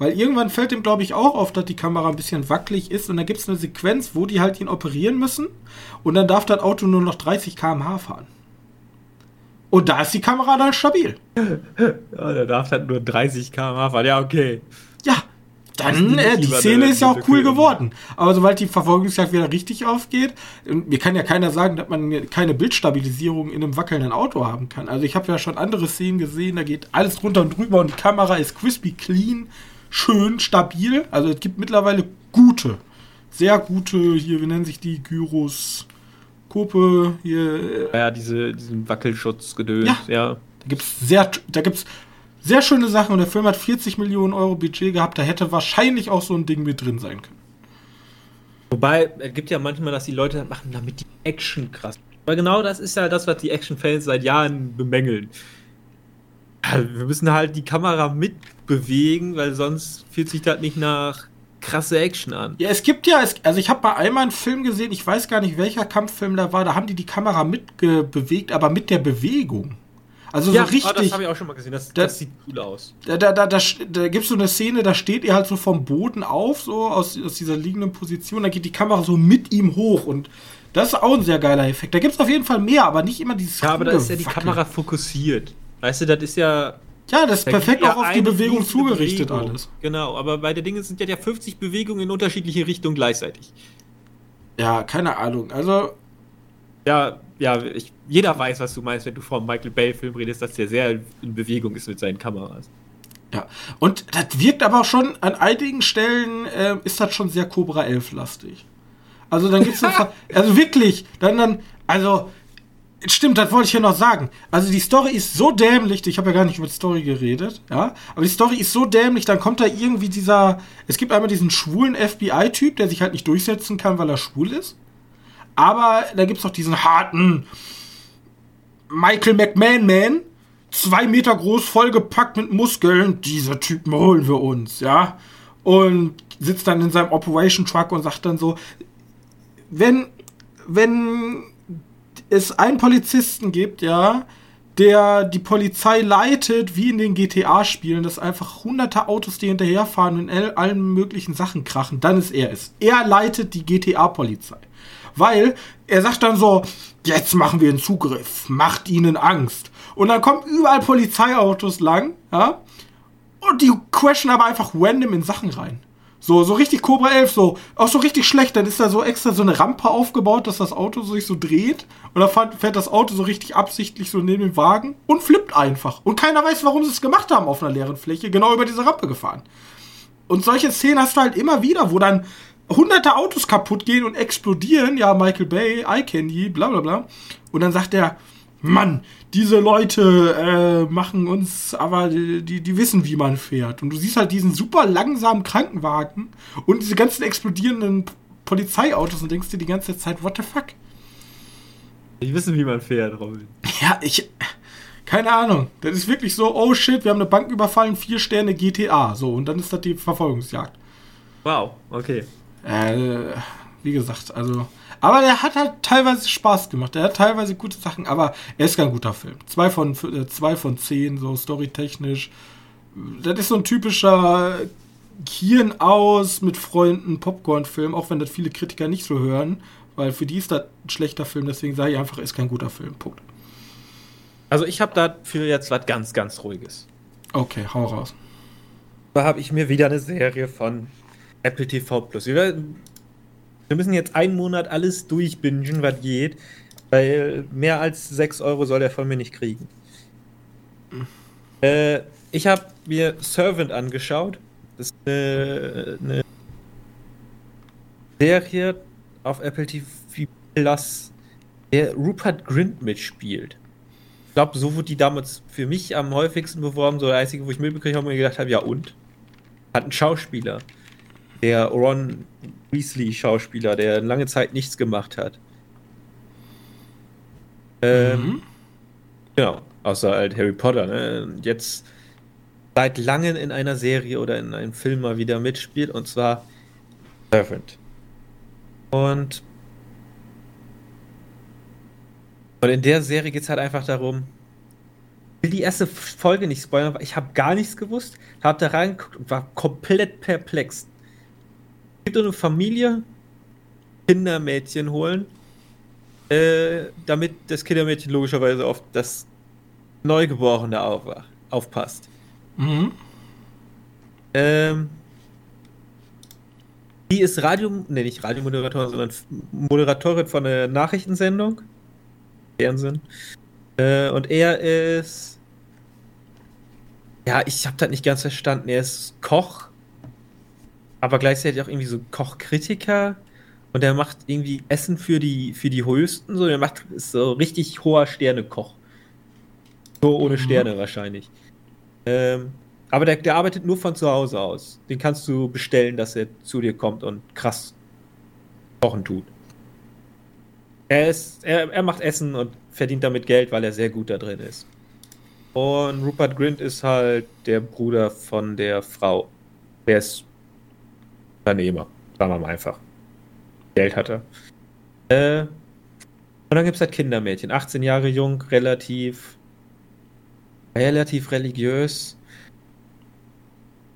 Weil irgendwann fällt ihm, glaube ich, auch auf, dass die Kamera ein bisschen wackelig ist und dann gibt es eine Sequenz, wo die halt ihn operieren müssen und dann darf das Auto nur noch 30 km/h fahren. Und da ist die Kamera dann stabil. Ja, der darf halt nur 30 km/h fahren, ja, okay. Ja, dann, äh, die Szene ist ja auch cool geworden. Aber sobald die Verfolgungsjagd wieder richtig aufgeht, mir kann ja keiner sagen, dass man keine Bildstabilisierung in einem wackelnden Auto haben kann. Also ich habe ja schon andere Szenen gesehen, da geht alles runter und drüber und die Kamera ist crispy clean schön stabil. Also es gibt mittlerweile gute, sehr gute, hier, wie nennen sich die, Gyros, Kope, hier. Ja, diese, diesen Wackelschutz-Gedöns, ja. ja. Da gibt's sehr, da gibt's sehr schöne Sachen und der Film hat 40 Millionen Euro Budget gehabt, da hätte wahrscheinlich auch so ein Ding mit drin sein können. Wobei, es gibt ja manchmal, dass die Leute das machen, damit die Action krass. Weil genau das ist ja das, was die Action-Fans seit Jahren bemängeln. Wir müssen halt die Kamera mitbewegen, weil sonst fühlt sich das nicht nach krasse Action an. Ja, es gibt ja, also ich habe bei einmal einen Film gesehen, ich weiß gar nicht, welcher Kampffilm da war, da haben die die Kamera mitbewegt, aber mit der Bewegung. Also ja, so richtig. das habe ich auch schon mal gesehen. Das, da, das sieht cool aus. Da, da, da, da, da gibt es so eine Szene, da steht er halt so vom Boden auf, so aus, aus dieser liegenden Position. Da geht die Kamera so mit ihm hoch und das ist auch ein sehr geiler Effekt. Da gibt es auf jeden Fall mehr, aber nicht immer dieses. Ja, aber da ist ja die Kamera fokussiert. Weißt du, das ist ja. Ja, das ist perfekt auch auf die Bewegung zugerichtet Bewegung. alles. Genau, aber bei der Dinge sind ja 50 Bewegungen in unterschiedliche Richtungen gleichzeitig. Ja, keine Ahnung. Also. Ja, ja, ich, jeder weiß, was du meinst, wenn du vom Michael Bay-Film redest, dass der sehr in Bewegung ist mit seinen Kameras. Ja, und das wirkt aber auch schon, an einigen Stellen äh, ist das schon sehr Cobra 11-lastig. Also dann gibt's *laughs* eine, also wirklich, dann, dann, also, stimmt, das wollte ich ja noch sagen. Also die Story ist so dämlich, ich habe ja gar nicht über die Story geredet, ja, aber die Story ist so dämlich, dann kommt da irgendwie dieser, es gibt einmal diesen schwulen FBI-Typ, der sich halt nicht durchsetzen kann, weil er schwul ist. Aber da gibt es noch diesen harten Michael McMahon-Man, zwei Meter groß, vollgepackt mit Muskeln. Diese Typen holen wir uns, ja. Und sitzt dann in seinem Operation Truck und sagt dann so, wenn, wenn es einen Polizisten gibt, ja, der die Polizei leitet, wie in den GTA-Spielen, dass einfach hunderte Autos, die hinterherfahren und in allen möglichen Sachen krachen, dann ist er es. Er leitet die GTA-Polizei. Weil er sagt dann so, jetzt machen wir einen Zugriff, macht ihnen Angst. Und dann kommen überall Polizeiautos lang, ja, und die crashen aber einfach random in Sachen rein. So, so richtig Cobra 11, so, auch so richtig schlecht. Dann ist da so extra so eine Rampe aufgebaut, dass das Auto sich so dreht. Und dann fährt das Auto so richtig absichtlich so neben dem Wagen und flippt einfach. Und keiner weiß, warum sie es gemacht haben auf einer leeren Fläche, genau über diese Rampe gefahren. Und solche Szenen hast du halt immer wieder, wo dann hunderte Autos kaputt gehen und explodieren. Ja, Michael Bay, I can ye, bla bla bla. Und dann sagt er, Mann, diese Leute äh, machen uns, aber die, die, wissen, wie man fährt. Und du siehst halt diesen super langsamen Krankenwagen und diese ganzen explodierenden Polizeiautos und denkst dir die ganze Zeit, what the fuck? Die wissen, wie man fährt, Robin. Ja, ich. Keine Ahnung. Das ist wirklich so, oh shit, wir haben eine Bank überfallen, vier Sterne GTA. So, und dann ist das die Verfolgungsjagd. Wow, okay. Äh, wie gesagt, also aber der hat halt teilweise Spaß gemacht. Er hat teilweise gute Sachen, aber er ist kein guter Film. Zwei von, äh, zwei von zehn, so storytechnisch. Das ist so ein typischer Hirn aus mit Freunden Popcorn-Film, auch wenn das viele Kritiker nicht so hören, weil für die ist das ein schlechter Film, deswegen sage ich einfach, ist kein guter Film. Punkt. Also ich habe dafür jetzt was ganz, ganz Ruhiges. Okay, hau raus. Da habe ich mir wieder eine Serie von Apple TV Plus. Wir wir müssen jetzt einen Monat alles durchbingen, was geht, weil mehr als 6 Euro soll er von mir nicht kriegen. Mhm. Äh, ich habe mir Servant angeschaut. Das ist eine, eine Serie auf Apple TV Plus, der Rupert Grint mitspielt. Ich glaube, so wurde die damals für mich am häufigsten beworben. So der einzige, wo ich mitbekommen habe und mir gedacht habe, ja und? Hat einen Schauspieler. Der Ron Weasley-Schauspieler, der lange Zeit nichts gemacht hat. Ähm, mhm. Genau, außer halt Harry Potter, ne? Jetzt seit langem in einer Serie oder in einem Film mal wieder mitspielt, und zwar Servant. Und, und in der Serie geht es halt einfach darum, ich will die erste Folge nicht spoilern, weil ich habe gar nichts gewusst, habe da reingeguckt und war komplett perplex gibt eine Familie, Kindermädchen holen, äh, damit das Kindermädchen logischerweise auf das Neugeborene auf, aufpasst. Mhm. Ähm, die ist Radio, ne, nicht Radiomoderatorin, sondern Moderatorin von einer Nachrichtensendung. Fernsehen. Äh, und er ist. Ja, ich habe das nicht ganz verstanden. Er ist Koch aber gleichzeitig auch irgendwie so Kochkritiker und er macht irgendwie Essen für die, für die Höchsten, so, er macht ist so richtig hoher Sternekoch. So ohne mhm. Sterne wahrscheinlich. Ähm, aber der, der arbeitet nur von zu Hause aus. Den kannst du bestellen, dass er zu dir kommt und krass kochen tut. Er, ist, er, er macht Essen und verdient damit Geld, weil er sehr gut da drin ist. Und Rupert Grint ist halt der Bruder von der Frau. Der ist Unternehmer, sagen wir mal einfach. Geld hat er. Äh, und dann gibt es halt Kindermädchen. 18 Jahre jung, relativ, relativ religiös.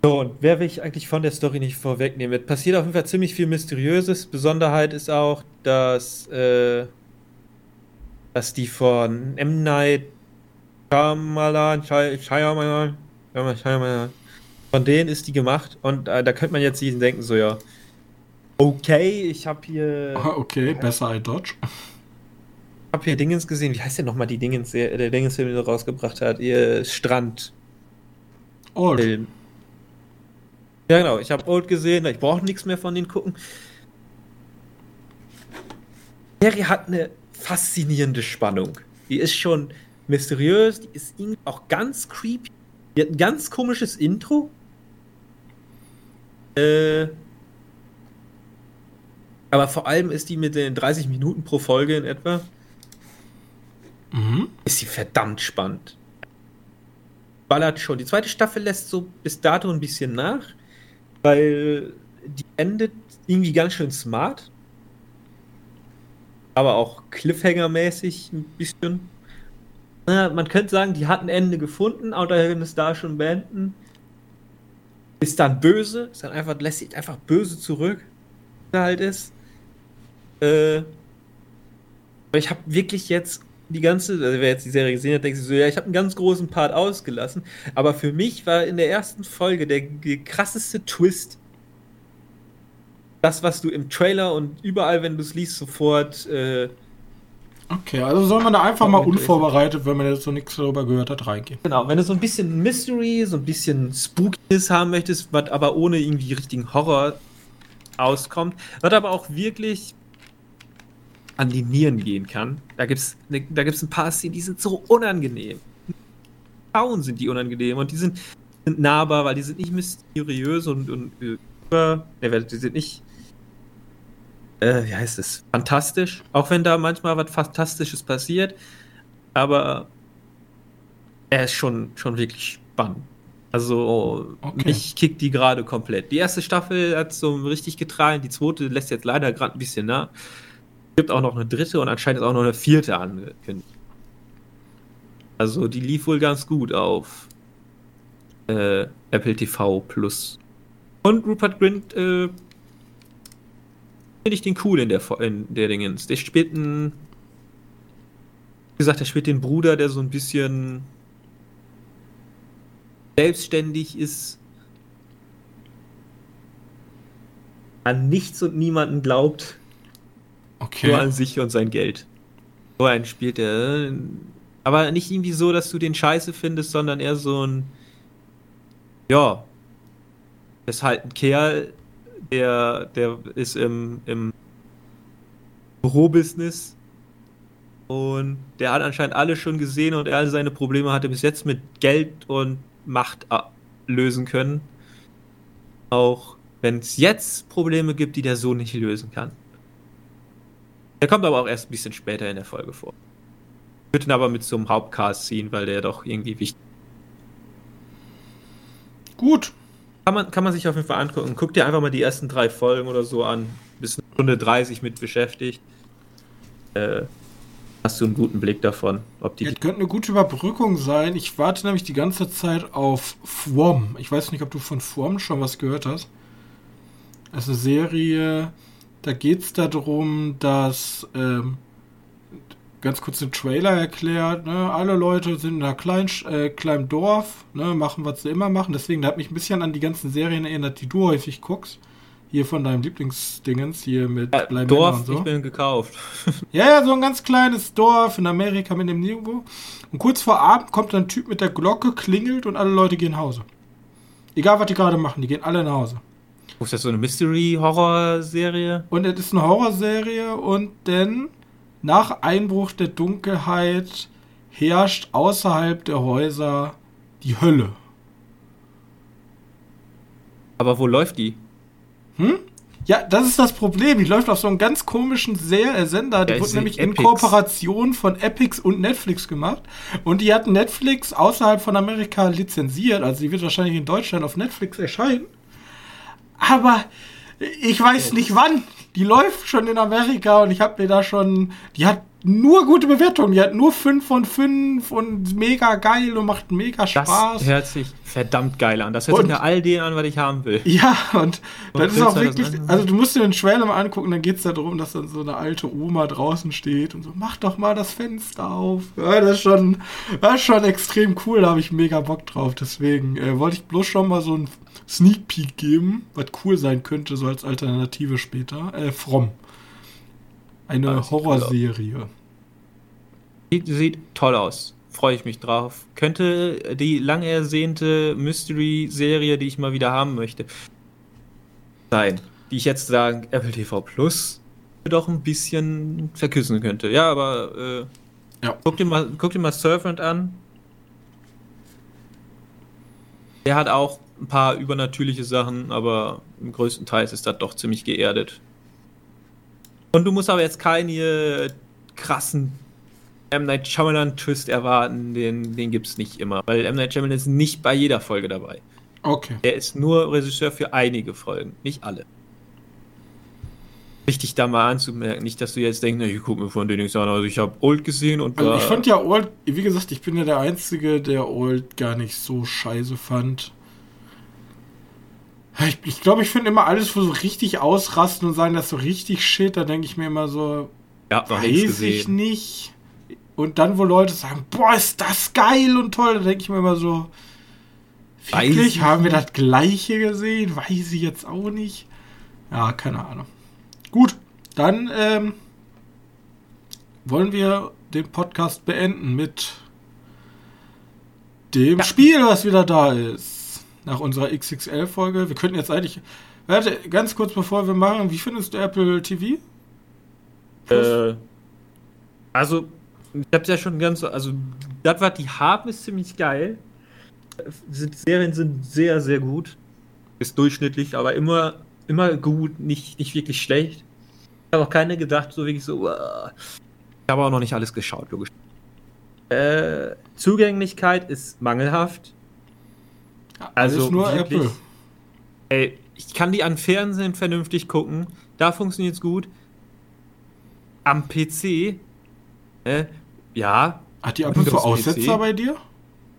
So, und wer will ich eigentlich von der Story nicht vorwegnehmen? Es passiert auf jeden Fall ziemlich viel Mysteriöses. Besonderheit ist auch, dass, äh, dass die von M. Night Shyamalan, Shyamalan, Shyamalan, von denen ist die gemacht. Und äh, da könnte man jetzt denken, so, ja, okay, ich habe hier... Okay, besser als Dodge habe hier Dingens gesehen. Wie heißt der nochmal die Dingens, der Dingens-Film, den er rausgebracht hat? Ihr Strand. Old. Film. Ja, genau. Ich habe Old gesehen. Ich brauche nichts mehr von denen gucken. Die Serie hat eine faszinierende Spannung. Die ist schon mysteriös. Die ist auch ganz creepy. Die hat ein ganz komisches Intro. Äh. Aber vor allem ist die mit den 30 Minuten pro Folge in etwa mhm. ist sie verdammt spannend. Ballert schon. Die zweite Staffel lässt so bis dato ein bisschen nach, weil die endet irgendwie ganz schön smart. Aber auch Cliffhanger-mäßig ein bisschen. Na, man könnte sagen, die hat ein Ende gefunden, aber können es da schon beenden. Ist dann böse, ist dann einfach, lässt sich einfach böse zurück, halt ist. Äh, ich habe wirklich jetzt die ganze, also wer jetzt die Serie gesehen hat, denkt sich so, ja, ich habe einen ganz großen Part ausgelassen. Aber für mich war in der ersten Folge der, der krasseste Twist das, was du im Trailer und überall, wenn du es liest, sofort. Äh, okay, also soll man da einfach mal unvorbereitet, wenn man jetzt so nichts darüber gehört hat, reingehen. Genau, wenn du so ein bisschen Mystery, so ein bisschen Spookiness haben möchtest, was aber ohne irgendwie richtigen Horror auskommt, was aber auch wirklich an die Nieren gehen kann. Da gibt es ne, da gibt's ein paar Szenen, die sind so unangenehm. Frauen sind die unangenehm und die sind, sind nahbar, weil die sind nicht mysteriös und, und über. Ne, die sind nicht. Äh, wie heißt es? Fantastisch. Auch wenn da manchmal was Fantastisches passiert. Aber er ist schon, schon wirklich spannend. Also, okay. ich kick die gerade komplett. Die erste Staffel hat so richtig getragen, die zweite lässt jetzt leider gerade ein bisschen nach gibt auch noch eine dritte und anscheinend ist auch noch eine vierte angekündigt. Also die lief wohl ganz gut auf äh, Apple TV Plus. Und Rupert Grint äh, finde ich den cool in der, in der Dingens. Der spielt einen, wie gesagt, der spielt den Bruder, der so ein bisschen selbstständig ist, an nichts und niemanden glaubt Okay. Nur an sich und sein Geld. So ein spielt er. Aber nicht irgendwie so, dass du den scheiße findest, sondern eher so ein. Ja. ist halt ein Kerl, der, der ist im, im Bürobusiness und der hat anscheinend alles schon gesehen und er seine Probleme hatte bis jetzt mit Geld und Macht lösen können. Auch wenn es jetzt Probleme gibt, die der Sohn nicht lösen kann. Der kommt aber auch erst ein bisschen später in der Folge vor. Ich würde ihn aber mit so einem Hauptcast ziehen, weil der doch irgendwie wichtig Gut. Kann man, kann man sich auf jeden Fall angucken. Guck dir einfach mal die ersten drei Folgen oder so an. Bis eine Stunde 30 mit beschäftigt. Äh, hast du einen guten Blick davon. Ob die. Das könnte eine gute Überbrückung sein. Ich warte nämlich die ganze Zeit auf Fwom. Ich weiß nicht, ob du von Fwom schon was gehört hast. Das ist eine Serie da geht es darum, dass ähm, ganz kurz den Trailer erklärt, ne, alle Leute sind in einer kleinen, äh, kleinen Dorf, ne, machen, was sie immer machen. Deswegen, hat mich ein bisschen an die ganzen Serien erinnert, die du häufig guckst. Hier von deinem Lieblingsdingens, hier mit ja, Dorf, und so. ich bin gekauft. *laughs* ja, ja, so ein ganz kleines Dorf in Amerika mit dem Nirgendwo. Und kurz vor Abend kommt ein Typ mit der Glocke, klingelt und alle Leute gehen nach Hause. Egal, was die gerade machen, die gehen alle nach Hause. Ist das so eine Mystery-Horror-Serie? Und es ist eine Horrorserie und denn nach Einbruch der Dunkelheit herrscht außerhalb der Häuser die Hölle. Aber wo läuft die? Hm? Ja, das ist das Problem. Die läuft auf so einem ganz komischen Sender. Die Ja, wurde nämlich die in. Kooperation von Epix und Netflix gemacht. Und die hat Netflix außerhalb von Amerika lizenziert. Also die wird wahrscheinlich in Deutschland auf Netflix erscheinen. Aber ich weiß nicht wann. Die läuft schon in Amerika und ich habe mir da schon. Die hat nur gute Bewertungen. Die hat nur 5 von 5 und mega geil und macht mega Das Spaß. hört sich verdammt geil an. Das hört sich Und- nach all dem an, was ich haben will. Ja, und das Und ist auch wirklich, das- also du musst dir den Trailer mal angucken, dann geht es darum, dass dann so eine alte Oma draußen steht und so, mach doch mal das Fenster auf. Ja, das ist schon, das ist schon extrem cool, da habe ich mega Bock drauf. Deswegen äh, wollte ich bloß schon mal so einen Sneak Peek geben, was cool sein könnte, so als Alternative später. Äh, From. Eine Horrorserie. Sieht, sieht toll aus. Freue ich mich drauf. Könnte die lang ersehnte Mystery-Serie, die ich mal wieder haben möchte, sein. Die ich jetzt sagen, Apple TV Plus doch ein bisschen verküssen könnte. Ja, aber äh, Ja. guck, dir mal, guck dir mal Servant an. Der hat auch ein paar übernatürliche Sachen, aber im größten Teil ist das doch ziemlich geerdet. Und du musst aber jetzt keine krassen M. Night Shyamalan Twist erwarten, den, den gibt es nicht immer, weil M. Night Shyamalan ist nicht bei jeder Folge dabei. Okay. Er ist nur Regisseur für einige Folgen, nicht alle. Wichtig da mal anzumerken, nicht, dass du jetzt denkst, na, ich gucke mir von denen nichts an, also ich habe Old gesehen und Also ich fand ja Old, wie gesagt, ich bin ja der Einzige, der Old gar nicht so scheiße fand. Ich, ich glaube, ich finde immer alles, wo so richtig ausrasten und sagen, das ist so richtig shit, da denke ich mir immer so, ja, weiß ich nicht. Und dann, wo Leute sagen, boah, ist das geil und toll, da denke ich mir immer so, wirklich, ich haben wir das gleiche gesehen? Weiß ich jetzt auch nicht. Ja, keine Ahnung. Gut, dann ähm, wollen wir den Podcast beenden mit dem Ja. Spiel, was wieder da ist. Nach unserer XXL-Folge. Wir könnten jetzt eigentlich. Warte, ganz kurz bevor wir machen, wie findest du Apple TV? Äh, also, ich hab's ja schon ganz, also, das, was die haben, ist ziemlich geil. Sind, Serien sind sehr, sehr gut. Ist durchschnittlich, aber immer, immer gut, nicht, nicht wirklich schlecht. Ich habe auch keine gedacht, so wirklich so, uh. ich habe auch noch nicht alles geschaut, logisch. Äh, Zugänglichkeit ist mangelhaft. Also Alles nur wirklich- Apple. Ey, ich kann die an Fernsehen vernünftig gucken. Da funktioniert's gut. Am PC, äh, ja, Hat die ab und zu Aussetzer PC? bei dir?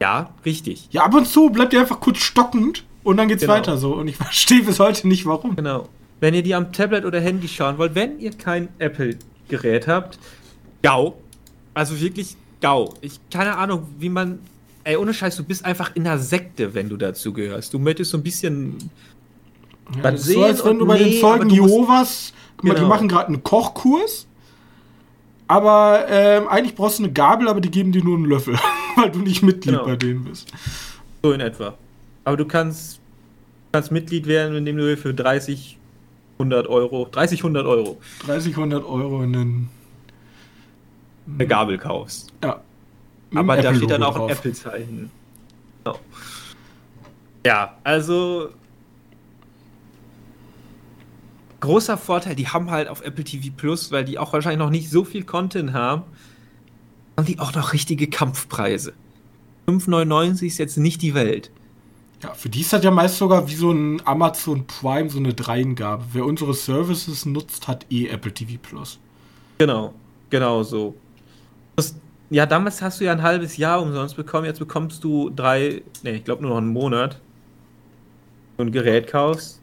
ja, richtig. Ja, ab und zu bleibt die einfach kurz stockend und dann geht's Genau. weiter so. Und ich *laughs* verstehe bis heute nicht, warum. Genau. Wenn ihr die am Tablet oder Handy schauen wollt, wenn ihr kein Apple-Gerät habt, gau. Also wirklich gau. Ich, keine Ahnung, wie man. Ey, ohne Scheiß, du bist einfach in einer Sekte, wenn du dazu gehörst. Du möchtest so ein bisschen. Ja, das ist so, sehen als wenn du bei den nee, Zeugen du musst- Jehovas, mal, die Genau. machen gerade einen Kochkurs, aber ähm, eigentlich brauchst du eine Gabel, aber die geben dir nur einen Löffel, *laughs* weil du nicht Mitglied Genau. bei denen bist. So in etwa. Aber du kannst, kannst Mitglied werden, indem du für 30, 100 Euro, 30, 100 Euro 30, 100 Euro in einen. eine Gabel kaufst. Ja. Aber da steht dann auch ein. Apple-Zeichen. Genau. Ja, also. Großer Vorteil, die haben halt auf Apple TV Plus, weil die auch wahrscheinlich noch nicht so viel Content haben, haben die auch noch richtige Kampfpreise. 5,99 ist jetzt nicht die Welt. Ja, für die ist das ja meist sogar wie so ein Amazon Prime, so eine Dreingabe. Wer unsere Services nutzt, hat eh Apple TV Plus. Genau, genau so. Das, ja, damals hast du ja ein halbes Jahr umsonst bekommen, jetzt bekommst du drei, ne, ich glaube nur noch einen Monat. So ein Gerät kaufst.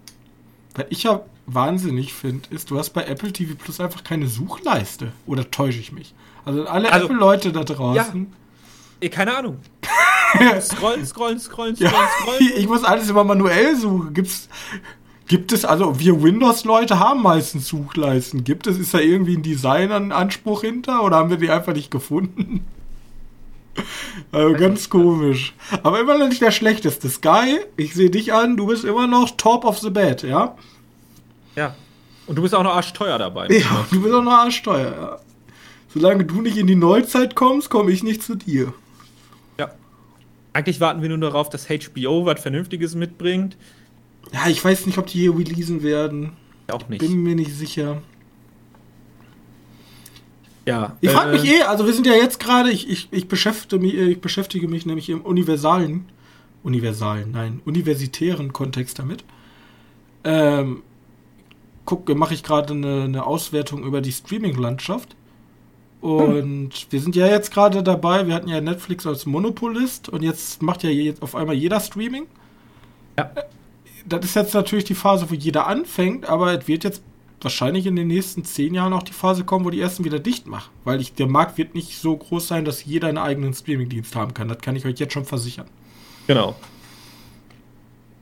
Was ich ja wahnsinnig finde, ist, du hast bei Apple TV Plus einfach keine Suchleiste. Oder täusche ich mich? Also alle Also- Apple-Leute da draußen. Eh, keine Ahnung. *laughs* Scrollen, scrollen, scrollen, Ja, scrollen, scrollen. *laughs* ich muss alles immer manuell suchen. Gibt's, gibt es, also wir Windows-Leute haben meistens Suchleisten. Gibt es, ist da irgendwie ein Designer-Anspruch hinter oder haben wir die einfach nicht gefunden? *laughs* Also ganz komisch. Aber immer noch nicht der schlechteste. Sky, ich sehe dich an, du bist immer noch top of the bed, ja? Ja. Und du bist auch noch arschteuer dabei. Ja, du bist auch noch arschteuer, ja. Solange du nicht in die Neuzeit kommst, komme ich nicht zu dir. ja. Eigentlich warten wir nur darauf, dass HBO was Vernünftiges mitbringt. Ja, ich weiß nicht, ob die hier releasen werden. auch nicht. Bin mir nicht sicher. Ja. Ich frage äh, mich eh, also wir sind ja jetzt gerade, ich, ich, ich, beschäftige mich, ich beschäftige mich nämlich im universalen, universalen, nein, universitären Kontext damit. Ähm, guck, mache ich gerade eine, eine Auswertung über die Streaming-Landschaft. Und wir sind ja jetzt gerade dabei, wir hatten ja Netflix als Monopolist und jetzt macht ja je, auf einmal jeder Streaming. Ja. Das ist jetzt natürlich die Phase, wo jeder anfängt, aber es wird jetzt wahrscheinlich in den nächsten zehn Jahren auch die Phase kommen, wo die ersten wieder dicht machen. Weil ich, der Markt wird nicht so groß sein, dass jeder einen eigenen Streaming-Dienst haben kann. Das kann ich euch jetzt schon versichern. Genau.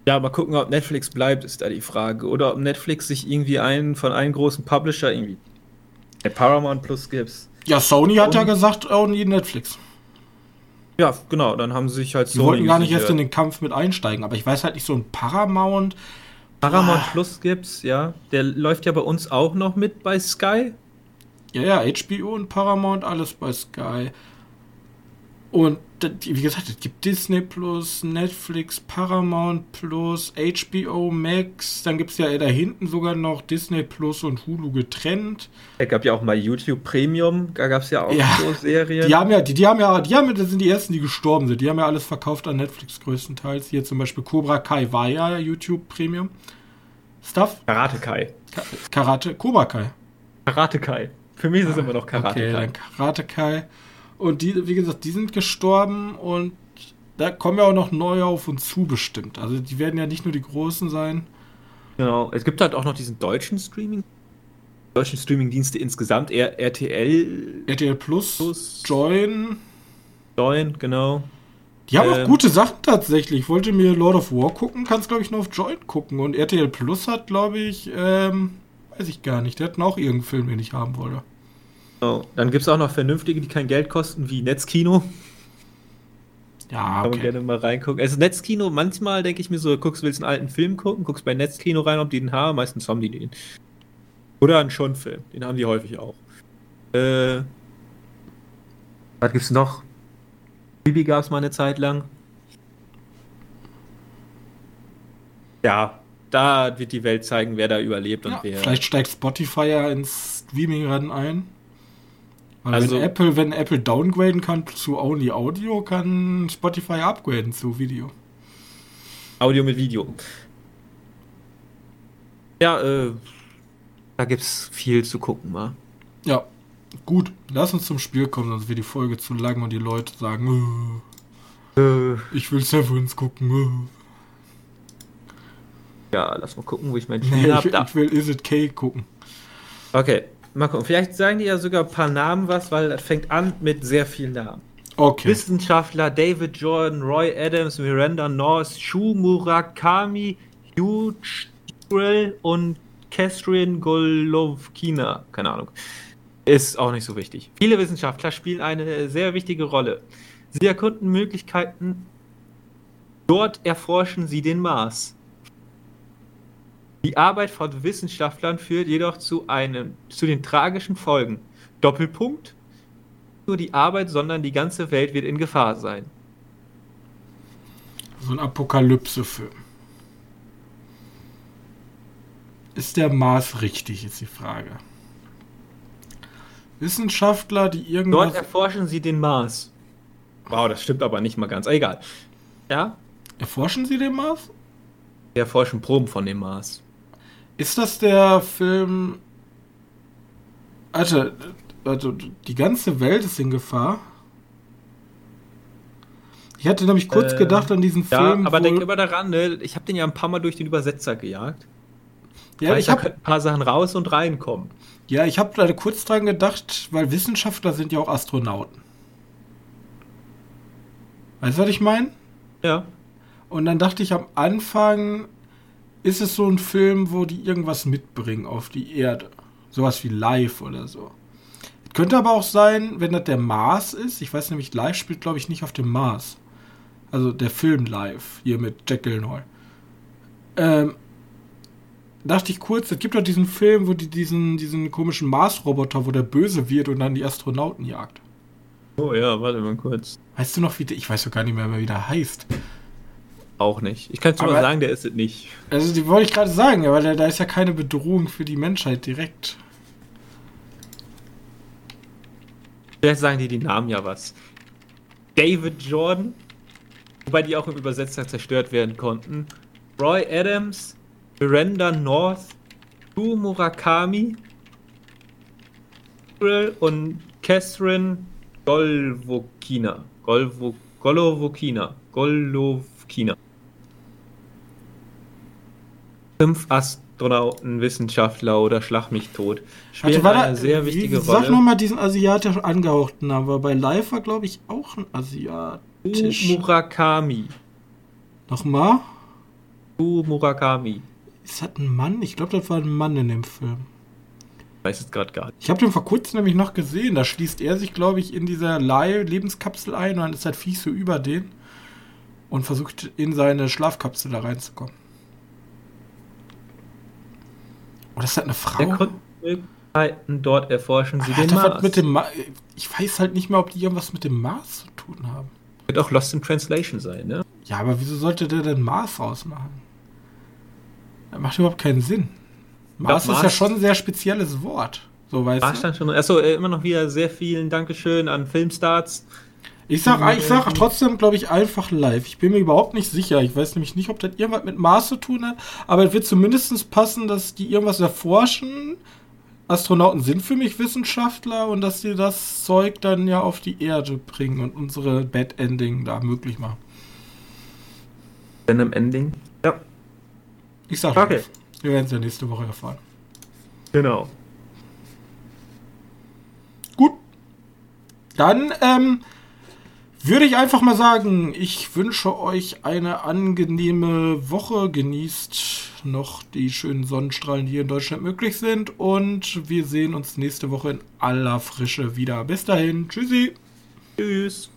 Ja, mal gucken, ob Netflix bleibt, ist da die Frage. Oder ob Netflix sich irgendwie einen von einem großen Publisher irgendwie der Paramount Plus gibt. Ja, Sony hat ja gesagt, oh, nie Netflix. Ja, genau, dann haben sie sich halt Die wollten gar nicht erst in den Kampf mit einsteigen, aber ich weiß halt nicht, so ein Paramount. Paramount Ah. Plus gibt's, ja. Der läuft ja bei uns auch noch mit bei Sky. Ja, ja, HBO und Paramount, alles bei Sky. Und wie gesagt, es gibt Disney Plus, Netflix, Paramount Plus, HBO Max, dann gibt es ja da hinten sogar noch Disney Plus und Hulu getrennt. Es gab ja auch mal YouTube Premium, da gab es ja auch Ja. so Serien. Die haben ja, die, die haben ja, die haben, das sind die ersten, die gestorben sind. Die haben ja alles verkauft an Netflix größtenteils. Hier zum Beispiel Cobra Kai war ja YouTube Premium. Stuff? Karate Kai. Ka Karate, Cobra Kai. Karate Kai. Für mich ist es immer noch Karate Okay, Kai. dann Karate Kai. Und die, wie gesagt, die sind gestorben und da kommen ja auch noch neue auf uns zu bestimmt. Also die werden ja nicht nur die Großen sein. Genau. Es gibt halt auch noch diesen deutschen Streaming. Deutschen Streamingdienste insgesamt, eher RTL, RTL Plus, Plus. Join. Join, genau. Die haben Ähm. auch gute Sachen tatsächlich. Ich wollte mir Lord of War gucken, kannst glaube ich nur auf Join gucken. Und RTL Plus hat, glaube ich, ähm, weiß ich gar nicht. Der hat auch irgendeinen Film, den ich haben wollte. Genau. Dann gibt es auch noch vernünftige, die kein Geld kosten, wie Netzkino. Ja, Kann man okay. gerne mal reingucken. Also Netzkino, manchmal denke ich mir so, guckst, willst einen alten Film gucken, guckst bei Netzkino rein, ob die den haben, meistens haben die den. Oder einen Schon-Film, den haben die häufig auch. Äh, was gibt's noch? Bibi gab es mal eine Zeit lang. Ja, da wird die Welt zeigen, wer da überlebt und Ja, wer. vielleicht steigt Spotify ja ins Streaming-Rennen ein. Weil Also- wenn Apple, wenn Apple downgraden kann zu Only Audio, kann Spotify upgraden zu Video. Audio mit Video. Ja, äh, da gibt's viel zu gucken, mal. Ja, gut. Lass uns zum Spiel kommen, sonst wird die Folge zu lang und die Leute sagen, Äh, "Äh, ich will Severance gucken. äh." ja, lass mal gucken, wo ich mein Nee, Spiel ich, hab. Da. ich will Is It K gucken. Okay, mal gucken. Vielleicht sagen die ja sogar ein paar Namen was, weil das fängt an mit sehr vielen Namen. Okay. Wissenschaftler David Jordan, Roy Adams, Miranda North, Shu Murakami, Hugh Stirl und Catherine Golovkina. Keine Ahnung. Ist auch nicht so wichtig. Viele Wissenschaftler spielen eine sehr wichtige Rolle. Sie erkunden Möglichkeiten. Dort erforschen sie den Mars. Die Arbeit von Wissenschaftlern führt jedoch zu einem, zu den tragischen Folgen. Doppelpunkt. Nicht Nur die Arbeit, sondern die ganze Welt wird in Gefahr sein. So ein Apokalypse-Film. Ist der Mars richtig, ist die Frage. Wissenschaftler, die Dort irgendwas... erforschen sie den Mars. Wow, das stimmt aber nicht mal ganz. Egal. Ja? Erforschen sie den Mars? Wir erforschen Proben von dem Mars. Ist das der Film... Alter, also die ganze Welt ist in Gefahr. Ich hatte nämlich kurz Äh, gedacht an diesen Ja, Film. aber wo- denk immer daran, ne? ich habe den ja ein paar Mal durch den Übersetzer gejagt. ja, ich habe ein paar Sachen raus und reinkommen. ja, ich hab da kurz dran gedacht, weil Wissenschaftler sind ja auch Astronauten. Weißt du, was ich meine? Ja. Und dann dachte ich am Anfang, ist es so ein Film, wo die irgendwas mitbringen auf die Erde. Sowas wie Live oder so. Könnte aber auch sein, wenn das der Mars ist. Ich weiß nämlich, Live spielt, glaube ich, nicht auf dem Mars. Also der Film Live, hier mit Jack Gyllenhaal. Ähm, dachte ich kurz, es gibt doch diesen Film, wo die diesen, diesen komischen Mars-Roboter, wo der böse wird und dann die Astronauten jagt. Oh ja, warte mal kurz. Weißt du noch, wie der, ich weiß doch gar nicht mehr, wie der heißt. Auch nicht. Ich kann es nur Aber- sagen, der ist es nicht. Also, die wollte ich gerade sagen, aber da, da ist ja keine Bedrohung für die Menschheit direkt. Vielleicht sagen die die Namen ja was. David Jordan, wobei die auch im Übersetzer zerstört werden konnten. Roy Adams, Miranda North, Yu Murakami und Catherine Golvokina. Golvo, Golovokina. Golovkina. Fünf Astronauten, Wissenschaftler oder Schlag mich tot. Warte, war eine da, sehr wichtige sag Rolle. nochmal diesen asiatisch angehauchten Namen, weil bei Live war, glaube ich, auch ein asiatisch. Murakami. Nochmal? Yu Murakami. Ist das ein Mann? Ich glaube, das war ein Mann in dem Film. weiß es gerade gar nicht. Ich habe den vor kurzem nämlich noch gesehen. Da schließt er sich, glaube ich, in dieser Leih-Lebenskapsel ein und dann ist das Viech so über den und versucht in seine Schlafkapsel da reinzukommen. Oder ist das eine Frau? Der Möglichkeiten dort erforschen sie Hat den Mars. mit dem Ma ich weiß halt nicht mehr, ob die irgendwas mit dem Mars zu tun haben. Wird auch Lost in Translation sein, ne? Ja, aber wieso sollte der denn Mars rausmachen? Das macht überhaupt keinen Sinn. Mars Mars- ist ja schon ein sehr spezielles Wort. So weißt War du? stand schon. Achso, äh, immer noch wieder sehr vielen Dankeschön an Filmstarts. Ich sag, ich sag trotzdem, glaube ich, einfach live. Ich bin mir überhaupt nicht sicher. Ich weiß nämlich nicht, ob das irgendwas mit Mars zu tun hat. Aber es wird zumindest passen, dass die irgendwas erforschen. Astronauten sind für mich Wissenschaftler und dass die das Zeug dann ja auf die Erde bringen und unsere Bad Ending da möglich machen. Dann im Ending. Ja, Ich sag Okay. live. Wir werden es ja nächste Woche erfahren. genau. Gut. Dann ähm, würde ich einfach mal sagen, ich wünsche euch eine angenehme Woche. Genießt noch die schönen Sonnenstrahlen, die hier in Deutschland möglich sind. Und wir sehen uns nächste Woche in aller Frische wieder. Bis dahin. Tschüssi. Tschüss.